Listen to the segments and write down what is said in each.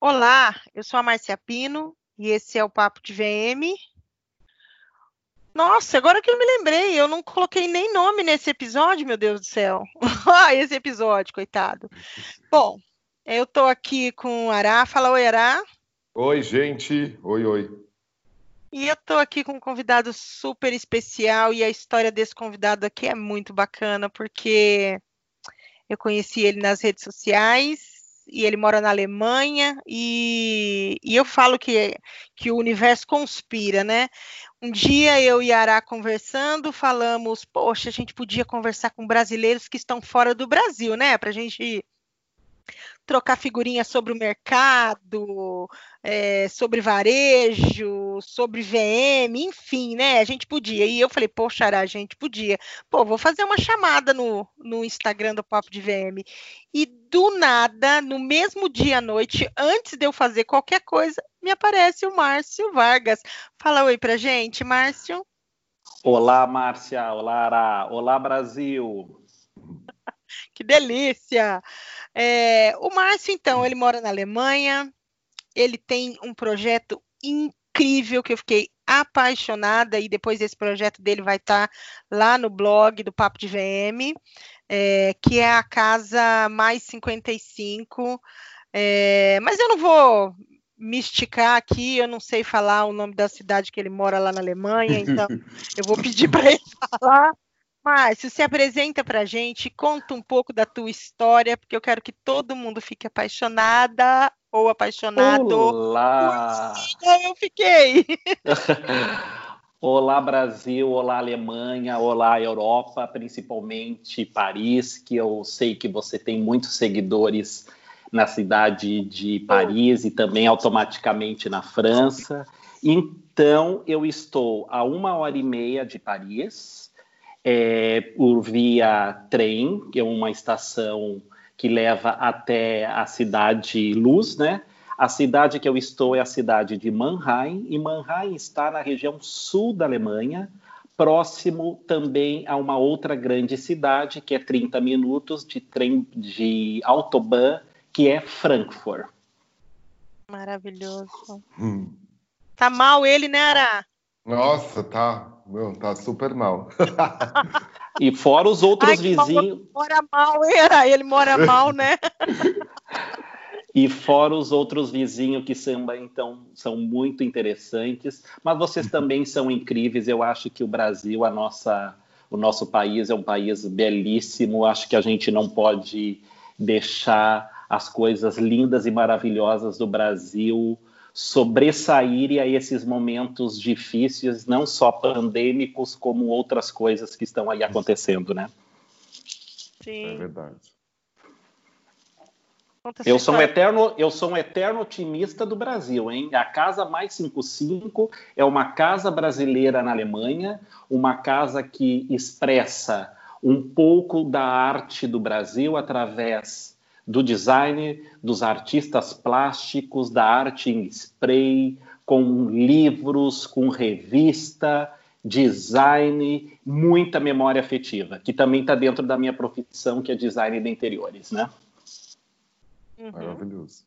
Olá, eu sou a Marcia Pino e esse é o Papo de VM. Nossa, agora que eu me lembrei, eu não coloquei nem nome nesse episódio, meu Deus do céu. esse episódio, coitado. Bom, eu tô aqui com o Ará. Fala oi, Ará. Oi, gente. Oi, oi. E eu tô aqui com um convidado super especial e a história desse convidado aqui é muito bacana porque eu conheci ele nas redes sociais e ele mora na Alemanha, e, e eu falo que, que o universo conspira, né? Um dia eu e Ará conversando, falamos, poxa, a gente podia conversar com brasileiros que estão fora do Brasil, né? Para a gente trocar figurinhas sobre o mercado, é, sobre varejo, sobre VM, enfim, né? A gente podia. E eu falei, poxa, a gente podia. Pô, vou fazer uma chamada no, no Instagram do Papo de VM. E do nada, no mesmo dia à noite, antes de eu fazer qualquer coisa, me aparece o Márcio Vargas. Fala oi pra gente, Márcio. Olá, Márcia. Olá, Ara. Olá, Brasil. Que delícia! É, o Márcio, então, ele mora na Alemanha, ele tem um projeto incrível que eu fiquei apaixonada e depois esse projeto dele vai estar tá lá no blog do Papo de VM, é, que é a Casa Mais 55. É, mas eu não vou me esticar aqui, eu não sei falar o nome da cidade que ele mora lá na Alemanha, então eu vou pedir para ele falar. Márcio, se apresenta para a gente, conta um pouco da tua história, porque eu quero que todo mundo fique apaixonada ou apaixonado. Olá! Eu fiquei! olá, Brasil, olá, Alemanha, olá, Europa, principalmente Paris, que eu sei que você tem muitos seguidores na cidade de Paris e também automaticamente na França. Então, eu estou a uma hora e meia de Paris, é, por via trem, que é uma estação que leva até a cidade Luz, né? A cidade que eu estou é a cidade de Mannheim, e Mannheim está na região sul da Alemanha, próximo também a uma outra grande cidade, que é 30 minutos de trem de autobahn, que é Frankfurt. Maravilhoso. Hum. Tá mal ele, né, Ara? Nossa, tá. Meu, tá super mal. e fora os outros Ai, vizinhos. Mora mal, era. Ele mora mal, né? e fora os outros vizinhos que samba, então, são muito interessantes. Mas vocês também são incríveis. Eu acho que o Brasil, a nossa, o nosso país é um país belíssimo. Acho que a gente não pode deixar as coisas lindas e maravilhosas do Brasil sobressair a esses momentos difíceis, não só pandêmicos, como outras coisas que estão aí acontecendo, né? Sim. É verdade. Eu sou, um eterno, eu sou um eterno otimista do Brasil, hein? A Casa Mais 55 é uma casa brasileira na Alemanha, uma casa que expressa um pouco da arte do Brasil através do design, dos artistas plásticos, da arte em spray, com livros, com revista, design, muita memória afetiva, que também está dentro da minha profissão, que é design de interiores, né? Uhum. Maravilhoso.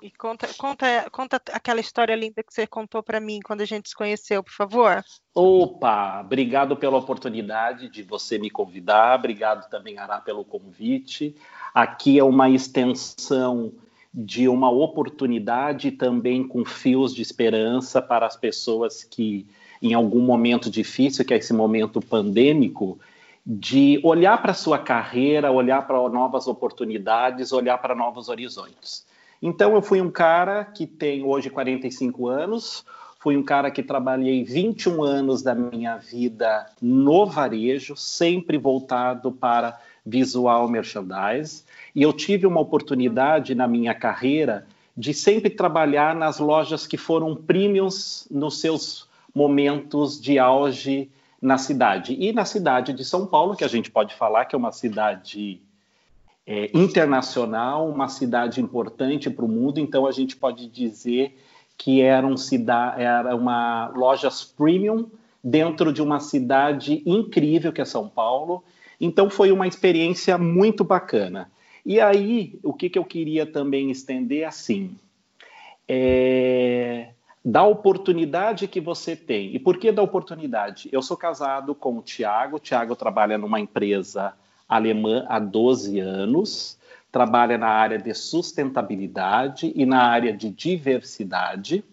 E conta, conta, conta aquela história linda que você contou para mim quando a gente se conheceu, por favor. Opa, obrigado pela oportunidade de você me convidar, obrigado também, Ará, pelo convite. Aqui é uma extensão de uma oportunidade também com fios de esperança para as pessoas que, em algum momento difícil, que é esse momento pandêmico, de olhar para a sua carreira, olhar para novas oportunidades, olhar para novos horizontes. Então, eu fui um cara que tem hoje 45 anos, fui um cara que trabalhei 21 anos da minha vida no varejo, sempre voltado para visual merchandise, e eu tive uma oportunidade na minha carreira de sempre trabalhar nas lojas que foram premiums nos seus momentos de auge na cidade. E na cidade de São Paulo, que a gente pode falar que é uma cidade é, internacional, uma cidade importante para o mundo, então a gente pode dizer que era, um era uma lojas premium dentro de uma cidade incrível que é São Paulo. Então foi uma experiência muito bacana. E aí, o que, que eu queria também estender assim, é, da oportunidade que você tem. E por que da oportunidade? Eu sou casado com o Tiago, o Tiago trabalha numa empresa alemã há 12 anos, trabalha na área de sustentabilidade e na área de diversidade.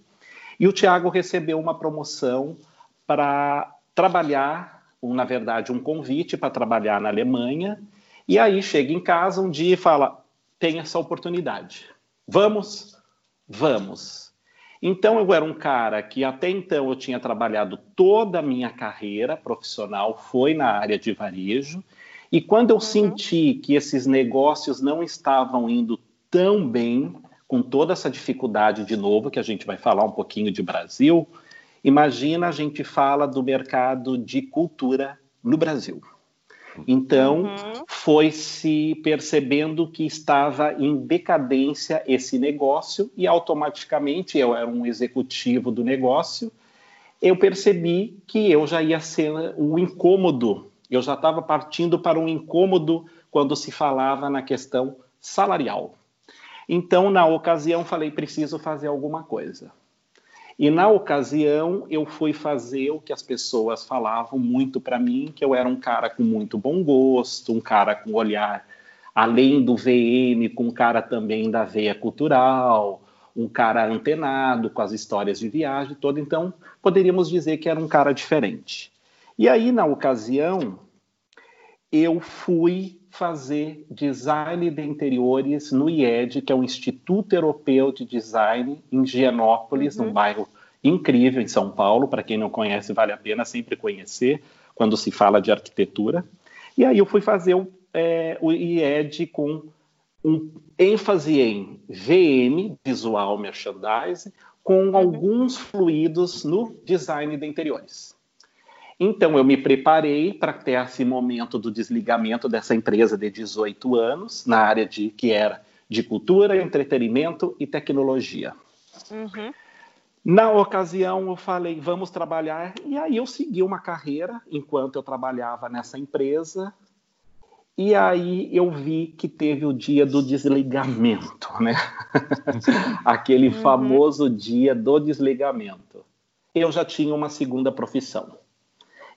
E o Tiago recebeu uma promoção para trabalhar, um, na verdade, um convite para trabalhar na Alemanha. E aí chega em casa um dia e fala: tem essa oportunidade. Vamos? Vamos. Então eu era um cara que até então eu tinha trabalhado toda a minha carreira profissional foi na área de varejo e quando eu uhum. senti que esses negócios não estavam indo tão bem, com toda essa dificuldade de novo, que a gente vai falar um pouquinho de Brasil, imagina a gente fala do mercado de cultura no Brasil. Então, uhum. foi se percebendo que estava em decadência esse negócio e automaticamente eu era um executivo do negócio, eu percebi que eu já ia ser o incômodo eu já estava partindo para um incômodo quando se falava na questão salarial. Então, na ocasião, falei: preciso fazer alguma coisa. E na ocasião, eu fui fazer o que as pessoas falavam muito para mim, que eu era um cara com muito bom gosto, um cara com olhar além do VM, com um cara também da veia cultural, um cara antenado com as histórias de viagem toda. Então, poderíamos dizer que era um cara diferente. E aí, na ocasião, eu fui fazer design de interiores no IED, que é o Instituto Europeu de Design, em Gianópolis, uhum. um bairro incrível em São Paulo. Para quem não conhece, vale a pena sempre conhecer quando se fala de arquitetura. E aí eu fui fazer o, é, o IED com um ênfase em VM, Visual Merchandising, com uhum. alguns fluidos no design de interiores. Então, eu me preparei para ter esse momento do desligamento dessa empresa de 18 anos, na área de que era de cultura, entretenimento e tecnologia. Uhum. Na ocasião, eu falei, vamos trabalhar. E aí, eu segui uma carreira enquanto eu trabalhava nessa empresa. E aí, eu vi que teve o dia do desligamento, né? Aquele uhum. famoso dia do desligamento. Eu já tinha uma segunda profissão.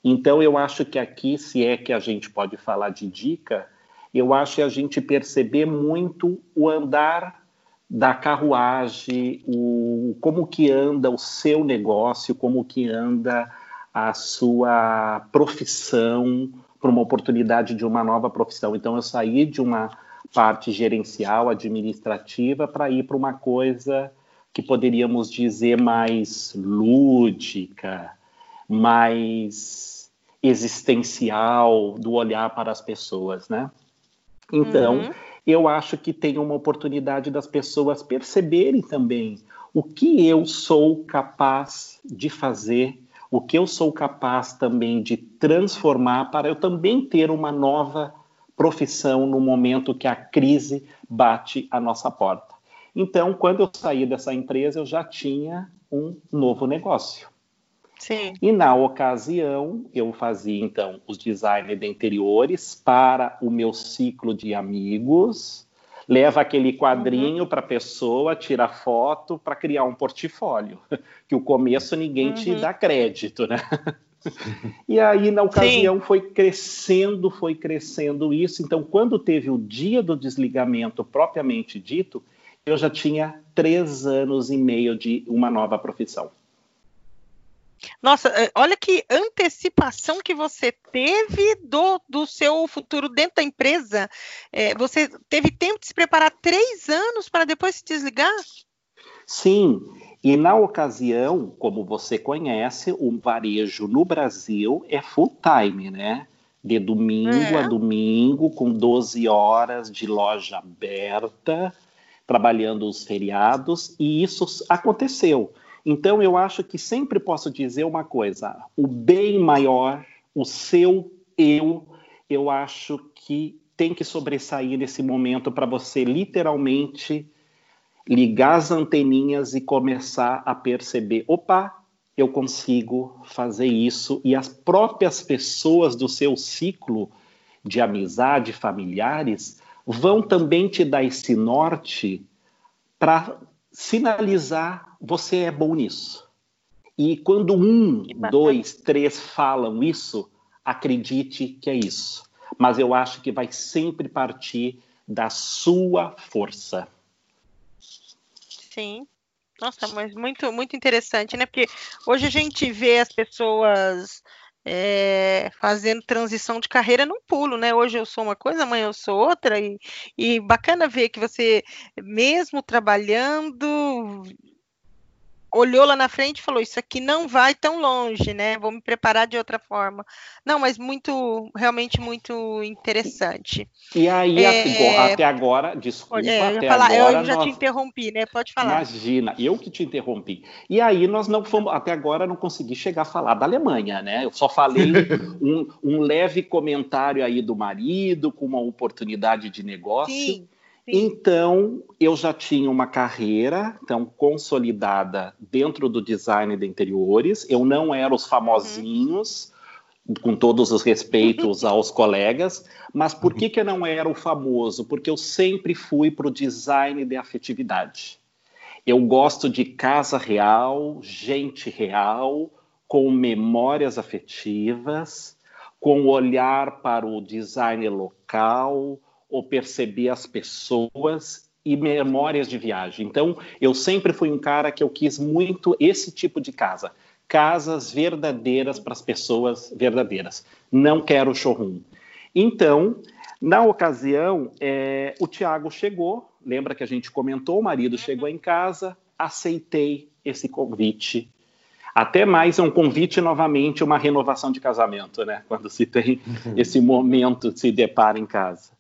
Então, eu acho que aqui, se é que a gente pode falar de dica, eu acho que a gente perceber muito o andar da carruagem, o, como que anda o seu negócio, como que anda a sua profissão para uma oportunidade de uma nova profissão. Então, eu saí de uma parte gerencial, administrativa, para ir para uma coisa que poderíamos dizer mais lúdica, mais existencial do olhar para as pessoas, né? Então, uhum. eu acho que tem uma oportunidade das pessoas perceberem também o que eu sou capaz de fazer, o que eu sou capaz também de transformar para eu também ter uma nova profissão no momento que a crise bate à nossa porta. Então, quando eu saí dessa empresa, eu já tinha um novo negócio. Sim. E na ocasião, eu fazia então os designs de interiores para o meu ciclo de amigos, leva aquele quadrinho uhum. para a pessoa, tira foto para criar um portfólio, que o começo ninguém uhum. te dá crédito, né? e aí, na ocasião, Sim. foi crescendo, foi crescendo isso. Então, quando teve o dia do desligamento propriamente dito, eu já tinha três anos e meio de uma nova profissão. Nossa, é, olha que antecipação que você teve do, do seu futuro dentro da empresa. É, você teve tempo de se preparar três anos para depois se desligar? Sim, e na ocasião, como você conhece, o varejo no Brasil é full time, né? De domingo é. a domingo, com 12 horas de loja aberta, trabalhando os feriados, e isso aconteceu. Então, eu acho que sempre posso dizer uma coisa: o bem maior, o seu eu, eu acho que tem que sobressair nesse momento para você literalmente ligar as anteninhas e começar a perceber: opa, eu consigo fazer isso, e as próprias pessoas do seu ciclo de amizade, familiares, vão também te dar esse norte para sinalizar você é bom nisso. E quando um, dois, três falam isso, acredite que é isso. Mas eu acho que vai sempre partir da sua força. Sim. Nossa, mas muito, muito interessante, né? Porque hoje a gente vê as pessoas é, fazendo transição de carreira num pulo, né? Hoje eu sou uma coisa, amanhã eu sou outra, e, e bacana ver que você, mesmo trabalhando, olhou lá na frente e falou: Isso aqui não vai tão longe, né? Vou me preparar de outra forma. Não, mas muito, realmente muito interessante. E aí, é... até agora, desculpa, é, até falar, agora. Eu já nós... te interrompi, né? Pode falar. Imagina, eu que te interrompi. E aí, nós não fomos, até agora, não consegui chegar a falar da Alemanha, né? Eu só falei um, um leve comentário aí do marido, com uma oportunidade de negócio. Sim. Então, eu já tinha uma carreira então consolidada dentro do design de interiores. Eu não era os famosinhos, uhum. com todos os respeitos aos colegas, mas por que, que eu não era o famoso? Porque eu sempre fui para o design de afetividade. Eu gosto de casa real, gente real, com memórias afetivas, com olhar para o design local, ou perceber as pessoas e memórias de viagem. Então, eu sempre fui um cara que eu quis muito esse tipo de casa. Casas verdadeiras para as pessoas verdadeiras. Não quero showroom. Então, na ocasião, é, o Tiago chegou. Lembra que a gente comentou? O marido chegou em casa. Aceitei esse convite. Até mais é um convite novamente, uma renovação de casamento, né? Quando se tem esse momento, se depara em casa.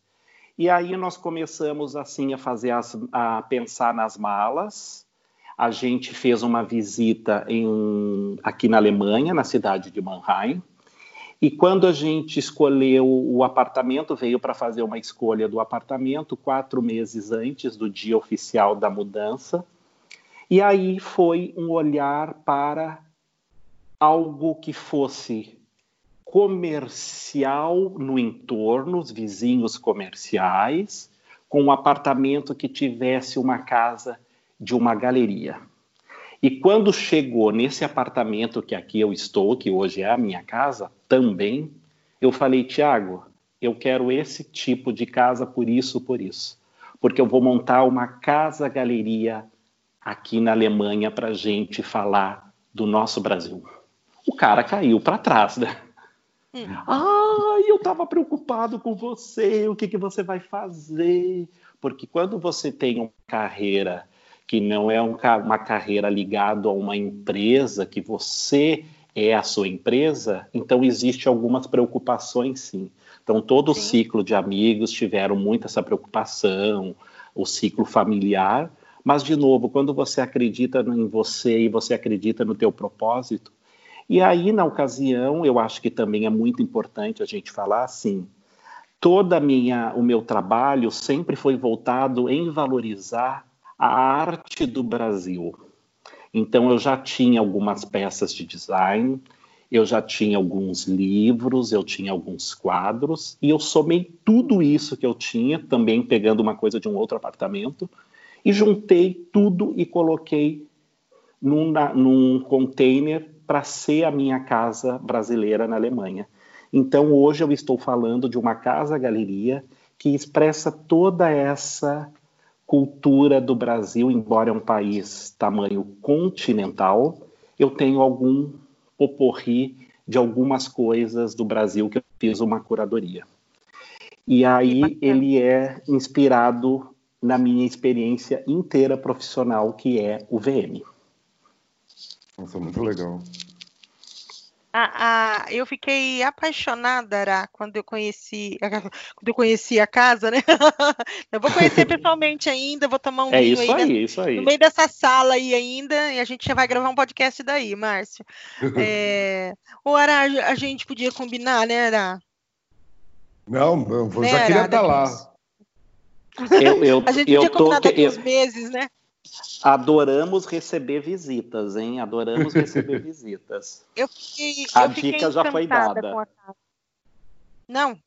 E aí nós começamos assim a fazer as, a pensar nas malas. A gente fez uma visita em, aqui na Alemanha, na cidade de Mannheim. E quando a gente escolheu o apartamento, veio para fazer uma escolha do apartamento quatro meses antes do dia oficial da mudança. E aí foi um olhar para algo que fosse comercial no entorno, os vizinhos comerciais, com um apartamento que tivesse uma casa de uma galeria. E quando chegou nesse apartamento que aqui eu estou, que hoje é a minha casa, também, eu falei, Tiago, eu quero esse tipo de casa por isso, por isso. Porque eu vou montar uma casa-galeria aqui na Alemanha para gente falar do nosso Brasil. O cara caiu para trás, né? Hum. Ah, eu estava preocupado com você, o que, que você vai fazer? Porque quando você tem uma carreira que não é um, uma carreira ligada a uma empresa, que você é a sua empresa, então existe algumas preocupações sim. Então todo sim. o ciclo de amigos tiveram muito essa preocupação, o ciclo familiar, mas de novo, quando você acredita em você e você acredita no teu propósito, e aí, na ocasião, eu acho que também é muito importante a gente falar assim, toda minha o meu trabalho sempre foi voltado em valorizar a arte do Brasil. Então eu já tinha algumas peças de design, eu já tinha alguns livros, eu tinha alguns quadros e eu somei tudo isso que eu tinha, também pegando uma coisa de um outro apartamento e juntei tudo e coloquei num, num container para ser a minha casa brasileira na Alemanha. Então, hoje eu estou falando de uma casa-galeria que expressa toda essa cultura do Brasil, embora é um país tamanho continental, eu tenho algum poporri de algumas coisas do Brasil que eu fiz uma curadoria. E aí ele é inspirado na minha experiência inteira profissional, que é o VM. Nossa, muito legal. A, a, eu fiquei apaixonada, Ara, quando eu conheci, quando eu conheci a casa, né? eu vou conhecer pessoalmente ainda, vou tomar um é vinho isso aí, aí, isso aí. no meio dessa sala aí ainda, e a gente já vai gravar um podcast daí, Márcio. É, o Ara, a gente podia combinar, né, Ara? Não, eu né, já queria estar tá lá. Eu, eu, a gente podia combinar tô, daqui eu, uns meses, né? Adoramos receber visitas, hein? Adoramos receber visitas. Eu fiquei, a eu dica já foi dada. Não,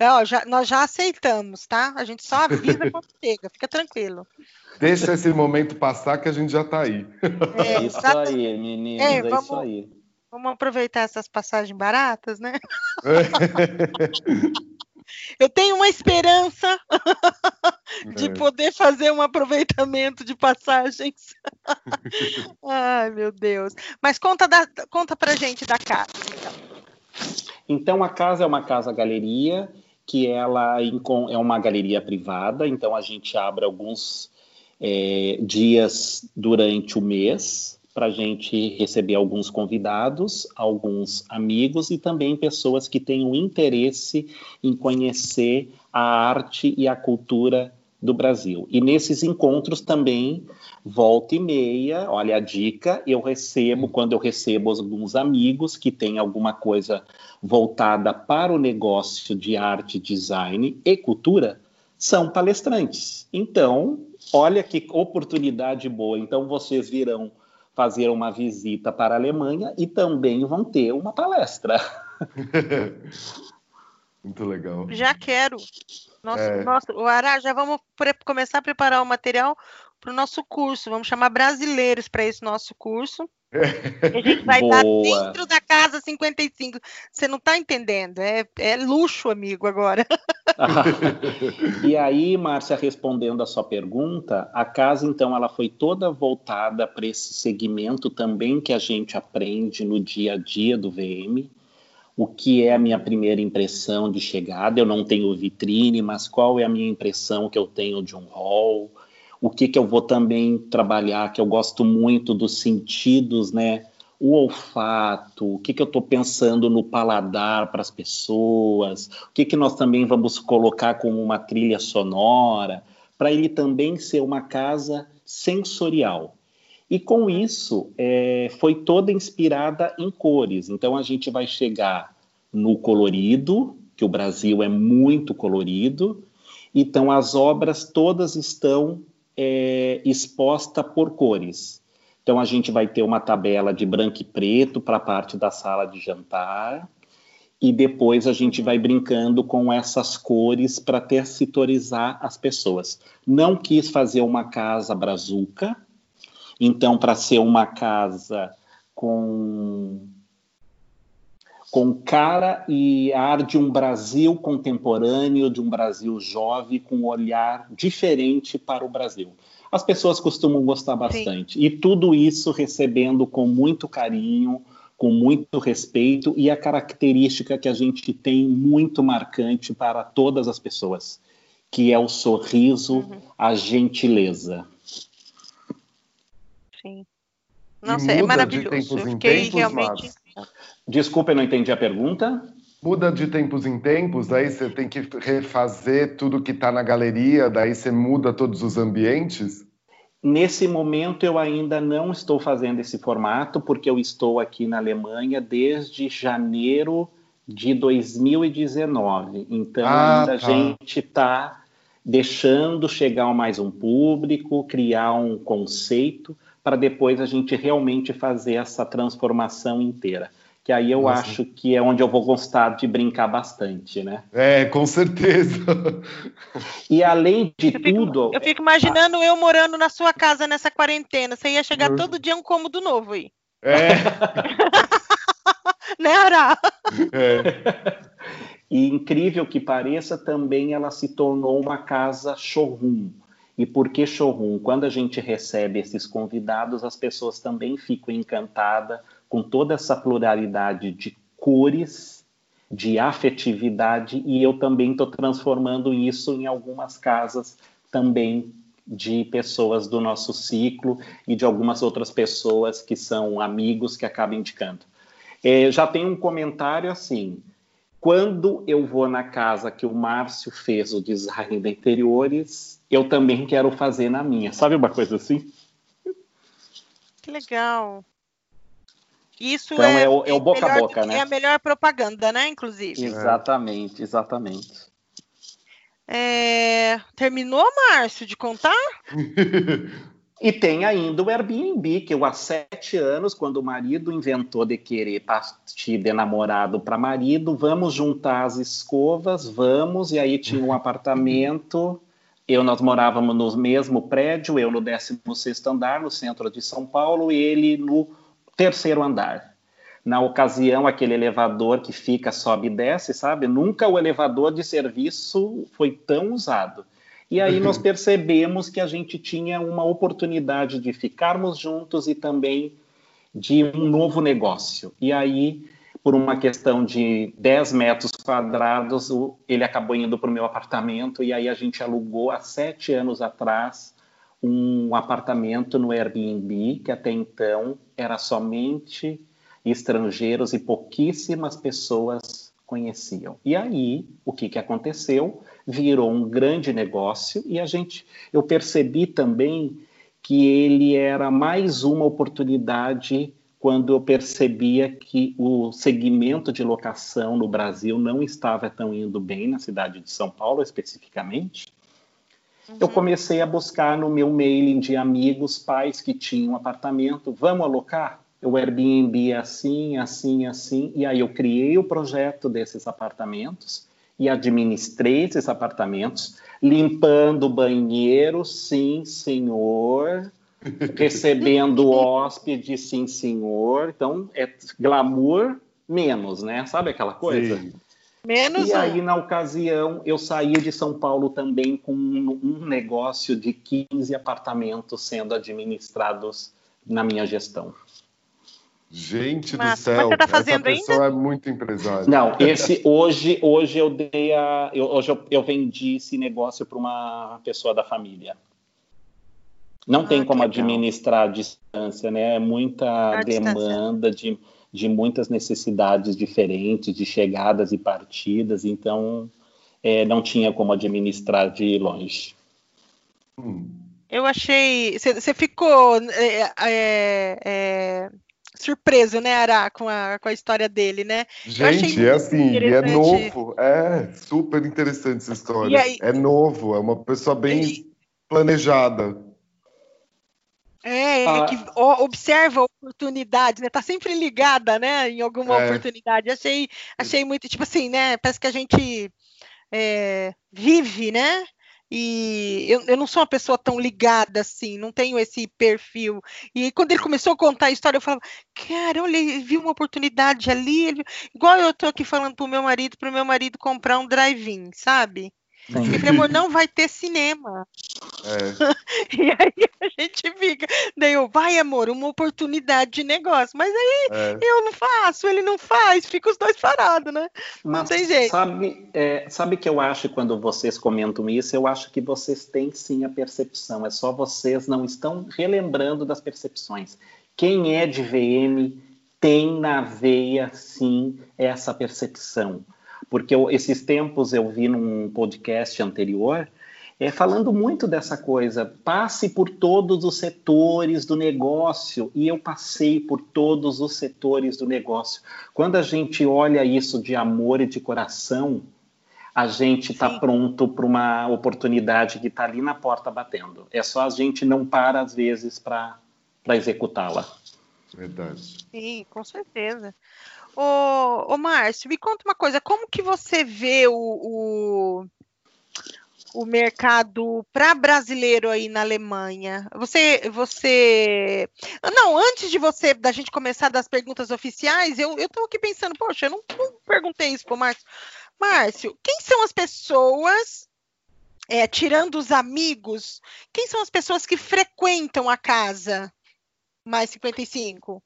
ó, já, nós já aceitamos, tá? A gente só avisa quando chega, fica tranquilo. Deixa esse momento passar que a gente já está aí. É, isso aí, meninos, é, é vamos, isso aí. Vamos aproveitar essas passagens baratas, né? É. Eu tenho uma esperança de poder fazer um aproveitamento de passagens. Ai, meu Deus. Mas conta, da, conta pra gente da casa, então. Então, a casa é uma casa-galeria, que ela é uma galeria privada, então a gente abre alguns é, dias durante o mês, para a gente receber alguns convidados, alguns amigos e também pessoas que tenham interesse em conhecer a arte e a cultura do Brasil. E nesses encontros também, volta e meia, olha a dica, eu recebo, quando eu recebo alguns amigos que têm alguma coisa voltada para o negócio de arte, design e cultura, são palestrantes. Então, olha que oportunidade boa. Então, vocês virão fazer uma visita para a Alemanha e também vão ter uma palestra. Muito legal. Já quero. Nossa, é... nossa, o Ará, já vamos começar a preparar o material para o nosso curso. Vamos chamar brasileiros para esse nosso curso. A gente vai Boa. dar dentro da casa 55. Você não está entendendo? É, é luxo, amigo, agora. e aí, Márcia, respondendo a sua pergunta, a casa, então, ela foi toda voltada para esse segmento também que a gente aprende no dia a dia do VM. O que é a minha primeira impressão de chegada? Eu não tenho vitrine, mas qual é a minha impressão que eu tenho de um hall? O que, que eu vou também trabalhar, que eu gosto muito dos sentidos, né? O olfato, o que, que eu estou pensando no paladar para as pessoas, o que, que nós também vamos colocar como uma trilha sonora, para ele também ser uma casa sensorial. E com isso, é, foi toda inspirada em cores. Então, a gente vai chegar no colorido, que o Brasil é muito colorido, então as obras todas estão é, exposta por cores. Então a gente vai ter uma tabela de branco e preto para a parte da sala de jantar e depois a gente vai brincando com essas cores para tessitorizar as pessoas. Não quis fazer uma casa brazuca, então para ser uma casa com com cara e ar de um Brasil contemporâneo, de um Brasil jovem, com um olhar diferente para o Brasil. As pessoas costumam gostar bastante. Sim. E tudo isso recebendo com muito carinho, com muito respeito e a característica que a gente tem muito marcante para todas as pessoas, que é o sorriso, uhum. a gentileza. Sim. Nossa, é maravilhoso. Eu fiquei tempos, realmente. Mas... Desculpa, eu não entendi a pergunta. Muda de tempos em tempos, daí você tem que refazer tudo que está na galeria, daí você muda todos os ambientes? Nesse momento eu ainda não estou fazendo esse formato, porque eu estou aqui na Alemanha desde janeiro de 2019. Então ah, ainda tá. a gente está deixando chegar mais um público, criar um conceito, para depois a gente realmente fazer essa transformação inteira que aí eu Nossa. acho que é onde eu vou gostar de brincar bastante, né? É, com certeza. E além de eu tudo. Fico, eu fico imaginando eu morando na sua casa nessa quarentena. Você ia chegar todo dia um cômodo novo aí. É. né, Ará? É. E incrível que pareça, também ela se tornou uma casa showroom. E por que showroom? Quando a gente recebe esses convidados, as pessoas também ficam encantadas com toda essa pluralidade de cores, de afetividade, e eu também estou transformando isso em algumas casas também de pessoas do nosso ciclo e de algumas outras pessoas que são amigos que acabam indicando. É, já tem um comentário assim: quando eu vou na casa que o Márcio fez o design de interiores, eu também quero fazer na minha. Sabe uma coisa assim? Que legal. Isso então é, é, o, é o boca a boca, né? É a melhor propaganda, né? Inclusive. Exatamente, exatamente. É... Terminou, Márcio, de contar? E tem ainda o Airbnb, que eu há sete anos, quando o marido inventou de querer partir de namorado para marido, vamos juntar as escovas, vamos, e aí tinha um apartamento. Eu, nós morávamos no mesmo prédio, eu no 16 andar, no centro de São Paulo, e ele no terceiro andar. Na ocasião, aquele elevador que fica, sobe e desce, sabe? Nunca o elevador de serviço foi tão usado. E aí nós percebemos que a gente tinha uma oportunidade de ficarmos juntos e também de um novo negócio. E aí, por uma questão de 10 metros quadrados, ele acabou indo para o meu apartamento e aí a gente alugou há sete anos atrás um apartamento no Airbnb, que até então era somente estrangeiros e pouquíssimas pessoas conheciam. E aí, o que, que aconteceu? virou um grande negócio e a gente, eu percebi também que ele era mais uma oportunidade quando eu percebia que o segmento de locação no Brasil não estava tão indo bem na cidade de São Paulo especificamente. Uhum. Eu comecei a buscar no meu mailing de amigos, pais que tinham apartamento, vamos alocar? O Airbnb é assim, assim, assim, e aí eu criei o projeto desses apartamentos e administrei esses apartamentos, limpando o banheiro, sim, senhor, recebendo hóspede, sim, senhor. Então, é glamour menos, né? Sabe aquela coisa? Sim. Menos e aí, na ocasião, eu saí de São Paulo também com um, um negócio de 15 apartamentos sendo administrados na minha gestão. Gente mas, do céu, mas você tá fazendo essa pessoa ainda? é muito empresária. Não, esse hoje, hoje eu dei a, eu, hoje eu, eu vendi esse negócio para uma pessoa da família. Não ah, tem como administrar a distância, né? É muita a demanda de, de muitas necessidades diferentes, de chegadas e partidas, então é, não tinha como administrar de longe. Hum. Eu achei. Você ficou é, é, é surpreso, né, Ará, com a, com a história dele, né? Gente, é assim, é novo, é super interessante essa história. Aí, é novo, é uma pessoa bem e... planejada. É, ah. que observa a oportunidade, né? Tá sempre ligada, né, em alguma é. oportunidade. Achei, achei muito, tipo assim, né? Parece que a gente é, vive, né? E eu, eu não sou uma pessoa tão ligada assim, não tenho esse perfil. E quando ele começou a contar a história, eu falava, cara, olha, viu uma oportunidade ali, ele... igual eu tô aqui falando pro meu marido, pro meu marido comprar um drive-in, sabe? Sim. Amor, não vai ter cinema. É. e aí a gente fica. Daí eu, vai, amor, uma oportunidade de negócio. Mas aí é. eu não faço, ele não faz, fica os dois parados, né? Mas, não tem jeito. Sabe, é, sabe que eu acho quando vocês comentam isso, eu acho que vocês têm sim a percepção. É só vocês não estão relembrando das percepções. Quem é de VM tem na veia, sim, essa percepção porque eu, esses tempos eu vi num podcast anterior é, falando muito dessa coisa. Passe por todos os setores do negócio, e eu passei por todos os setores do negócio. Quando a gente olha isso de amor e de coração, a gente está pronto para uma oportunidade que está ali na porta batendo. É só a gente não para, às vezes, para executá-la. Verdade. Sim, com certeza. Ô, ô Márcio, me conta uma coisa, como que você vê o, o, o mercado para brasileiro aí na Alemanha? Você, você, não, antes de você, da gente começar das perguntas oficiais, eu estou aqui pensando, poxa, eu não, não perguntei isso para o Márcio. Márcio, quem são as pessoas é, tirando os amigos, quem são as pessoas que frequentam a casa mais 55?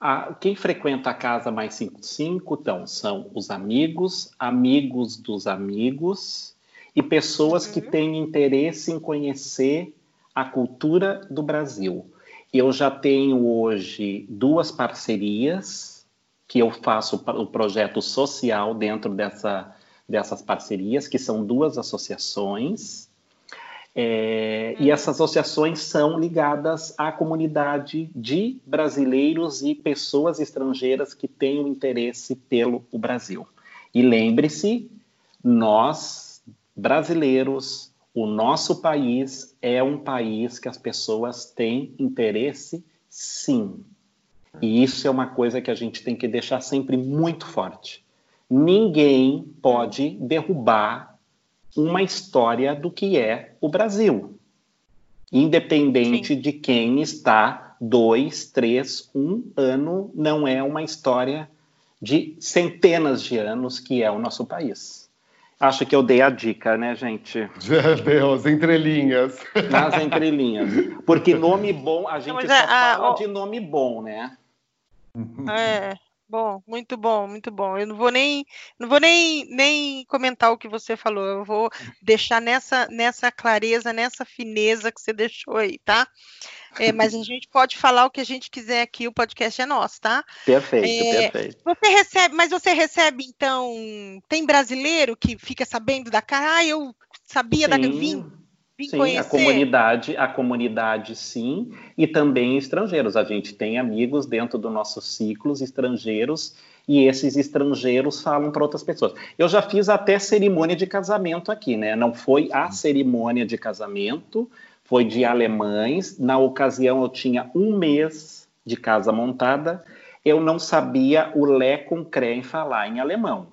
A, quem frequenta a casa mais 55 então, são os amigos, amigos dos amigos e pessoas uhum. que têm interesse em conhecer a cultura do Brasil. Eu já tenho hoje duas parcerias que eu faço o projeto social dentro dessa, dessas parcerias, que são duas associações é, e essas associações são ligadas à comunidade de brasileiros e pessoas estrangeiras que têm interesse pelo Brasil. E lembre-se, nós, brasileiros, O nosso país é um país que as pessoas têm interesse, sim. E isso é uma coisa que a gente tem que deixar sempre muito forte. Ninguém pode derrubar uma história do que é o Brasil, independente sim. de quem está dois, três, um ano, não é uma história de centenas de anos que é o nosso país. Acho que eu dei a dica, né, gente? Deu, as entrelinhas. Nas entrelinhas. Porque nome bom, a gente Não, só é, fala de nome bom, né? É, bom, muito bom, muito bom. Eu não vou nem, não vou nem, nem comentar o que você falou. Eu vou deixar nessa, nessa clareza, nessa fineza que você deixou aí, tá? É, mas a gente pode falar o que a gente quiser aqui, o podcast é nosso, tá? Perfeito, é, perfeito. Você recebe, mas você recebe, então, tem brasileiro que fica sabendo da cara, ah, eu sabia sim, da vim, vim sim, conhecer. a comunidade, a comunidade sim, e também estrangeiros. A gente tem amigos dentro do nossos ciclos estrangeiros e esses estrangeiros falam para outras pessoas. Eu já fiz até cerimônia de casamento aqui, né? Não foi a cerimônia de casamento, foi de alemães. Na ocasião, eu tinha um mês de casa montada. Eu não sabia o Lé com Cré falar em alemão.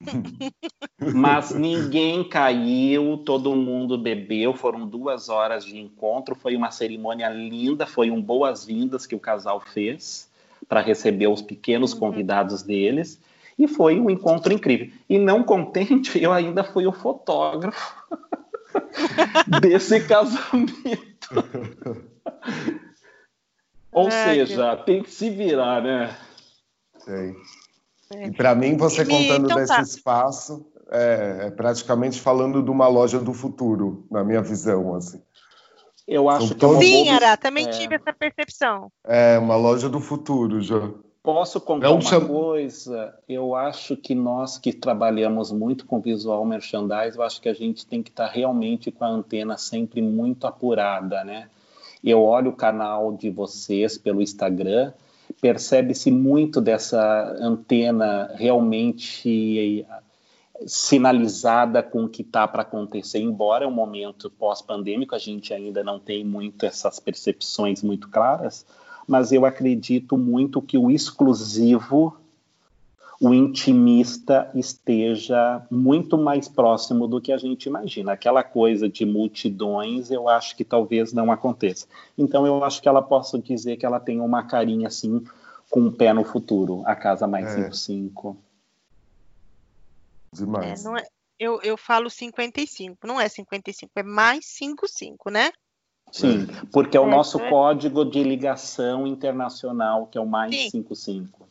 Mas ninguém caiu, todo mundo bebeu. Foram duas horas de encontro. Foi uma cerimônia linda. Foi um boas-vindas que o casal fez para receber os pequenos uhum. convidados deles. E foi um encontro incrível. E não contente, eu ainda fui o fotógrafo. desse casamento. Ou é, seja, que... tem que se virar, né? Tem. É. E para mim, você contando então, desse tá. espaço, é, é, praticamente falando de uma loja do futuro, na minha visão, assim. Eu acho São que. Sim, Ara, também é. tive essa percepção. É, uma loja do futuro já. Posso contar uma cham... coisa? Eu acho que nós que trabalhamos muito com visual merchandising, eu acho que a gente tem que estar realmente com a antena sempre muito apurada, né? Eu olho o canal de vocês pelo Instagram, percebe-se muito dessa antena realmente sinalizada com o que está para acontecer, embora é um momento pós-pandêmico, a gente ainda não tem muito essas percepções muito claras, mas eu acredito muito que o exclusivo, o intimista, esteja muito mais próximo do que a gente imagina. Aquela coisa de multidões, eu acho que talvez não aconteça. Então, eu acho que ela posso dizer que ela tem uma carinha assim, com um pé no futuro, a Casa Mais é. 55. Demais. É, é, eu, eu falo 55, não é 55, é mais 55, né? Sim, porque é o nosso é. código de ligação internacional, que é o mais Sim. 55.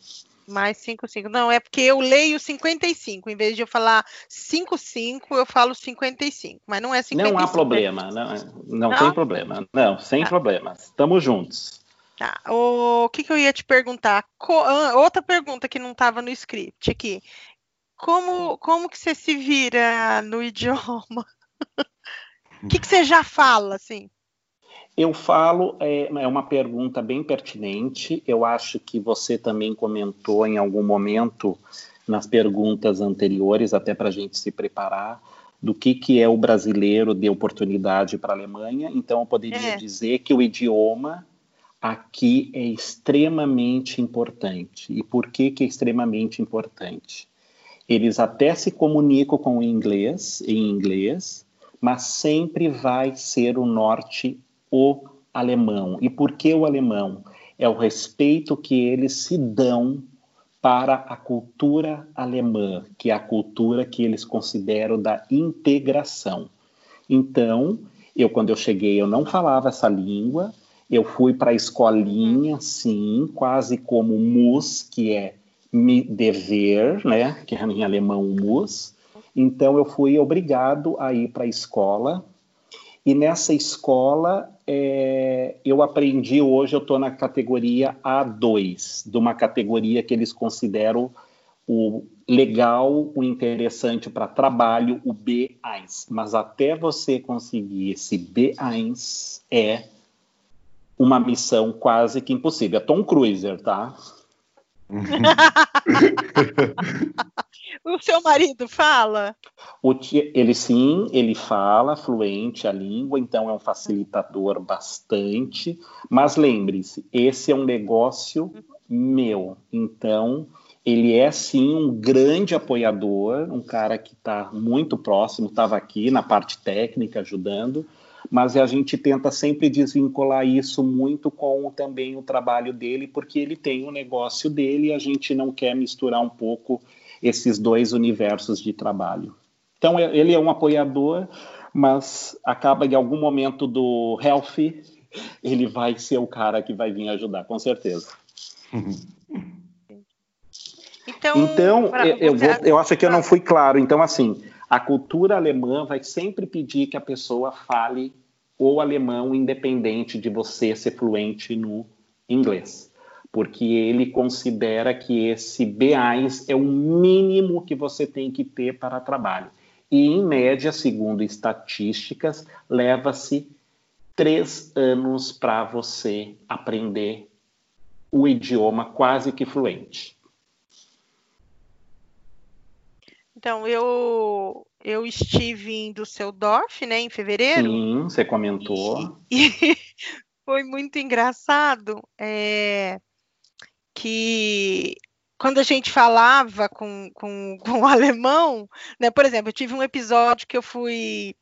Mais 55. Não, é porque eu leio 55. Em vez de eu falar 55, eu falo 55. Mas não é 55. Não há problema. Não, não, não? tem problema. Não, sem tá. problemas. Estamos juntos. Tá. O que, que eu ia te perguntar? Co ah, outra pergunta que não estava no script aqui. Como, como que você se vira no idioma? O que, que você já fala, assim? Eu falo, é, é, uma pergunta bem pertinente. Eu acho que você também comentou em algum momento nas perguntas anteriores, até para a gente se preparar, do que, que é o brasileiro de oportunidade para a Alemanha. Então, eu poderia é. dizer que o idioma aqui é extremamente importante. E por que, que é extremamente importante? Eles até se comunicam com o inglês, em inglês, mas sempre vai ser o norte o alemão. E por que o alemão? É o respeito que eles se dão para a cultura alemã, que é a cultura que eles consideram da integração. Então, eu quando eu cheguei, eu não falava essa língua, eu fui para a escolinha, sim, quase como mus, que é me dever, né, que é em alemão mus. Então eu fui obrigado a ir para a escola e nessa escola é, eu aprendi hoje, eu estou na categoria A2, de uma categoria que eles consideram o legal, o interessante para trabalho, o B1. Mas até você conseguir esse B1 é uma missão quase que impossível. É Tom Cruiser, tá? o seu marido fala? O, ele sim, ele fala fluente a língua, então é um facilitador bastante. Mas lembre-se, esse é um negócio meu. Então, ele é sim um grande apoiador, um cara que está muito próximo, estava aqui na parte técnica ajudando, mas a gente tenta sempre desvincular isso muito com também o trabalho dele, porque ele tem o um negócio dele e a gente não quer misturar um pouco esses dois universos de trabalho. Então, é, ele é um apoiador, mas acaba em algum momento do health, ele vai ser o cara que vai vir ajudar, com certeza. Então, então pra, eu, vou, eu acho que eu não fui claro. Então, assim, a cultura alemã vai sempre pedir que a pessoa fale o alemão, independente de você ser fluente no inglês, porque ele considera que esse B1 é o mínimo que você tem que ter para trabalho. E, em média, segundo estatísticas, leva-se três anos para você aprender o idioma quase que fluente. Então, eu eu estive em Düsseldorf, né, em fevereiro. Sim, você comentou. E, e foi muito engraçado é, que quando a gente falava com, com, com o alemão, né, por exemplo, eu tive um episódio que eu fui.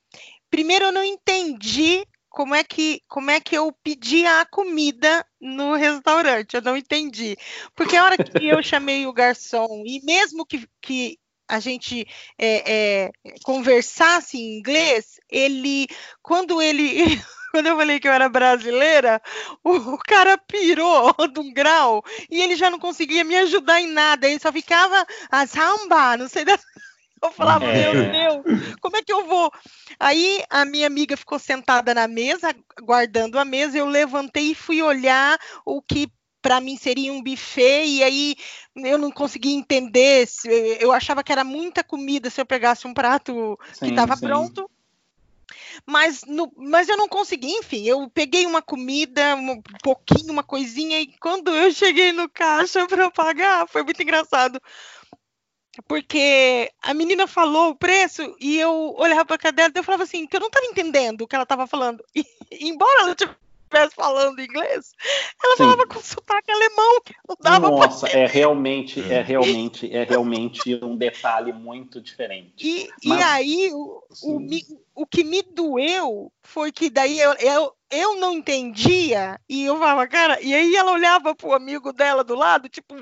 Primeiro, eu não entendi como é que como é que eu pedia a comida no restaurante. Eu não entendi. Porque a hora que eu chamei o garçom, e mesmo que, que a gente é, é, conversasse em inglês, ele, quando ele, quando eu falei que eu era brasileira, o, cara pirou de um grau e ele já não conseguia me ajudar em nada, ele só ficava a samba, não sei da eu falava, é. meu Deus, como é que eu vou? Aí a minha amiga ficou sentada na mesa, guardando a mesa, eu levantei e fui olhar o que para mim seria um buffet, e aí eu não conseguia entender, eu achava que era muita comida se eu pegasse um prato sim, que estava pronto. Mas, no, mas eu não consegui, enfim, eu peguei uma comida, um pouquinho, uma coisinha, e quando eu cheguei no caixa para pagar, foi muito engraçado porque a menina falou o preço e eu olhava para a e eu falava assim, que eu não estava entendendo o que ela estava falando. E, embora ela estivesse falando inglês, ela Sim. falava com sotaque alemão, não dava Nossa, é realmente, é realmente, é realmente um detalhe muito diferente. E, Mas... e aí, o, o, o, que me doeu foi que daí eu, eu, eu não entendia, e eu falava, cara, e aí ela olhava pro amigo dela do lado, tipo,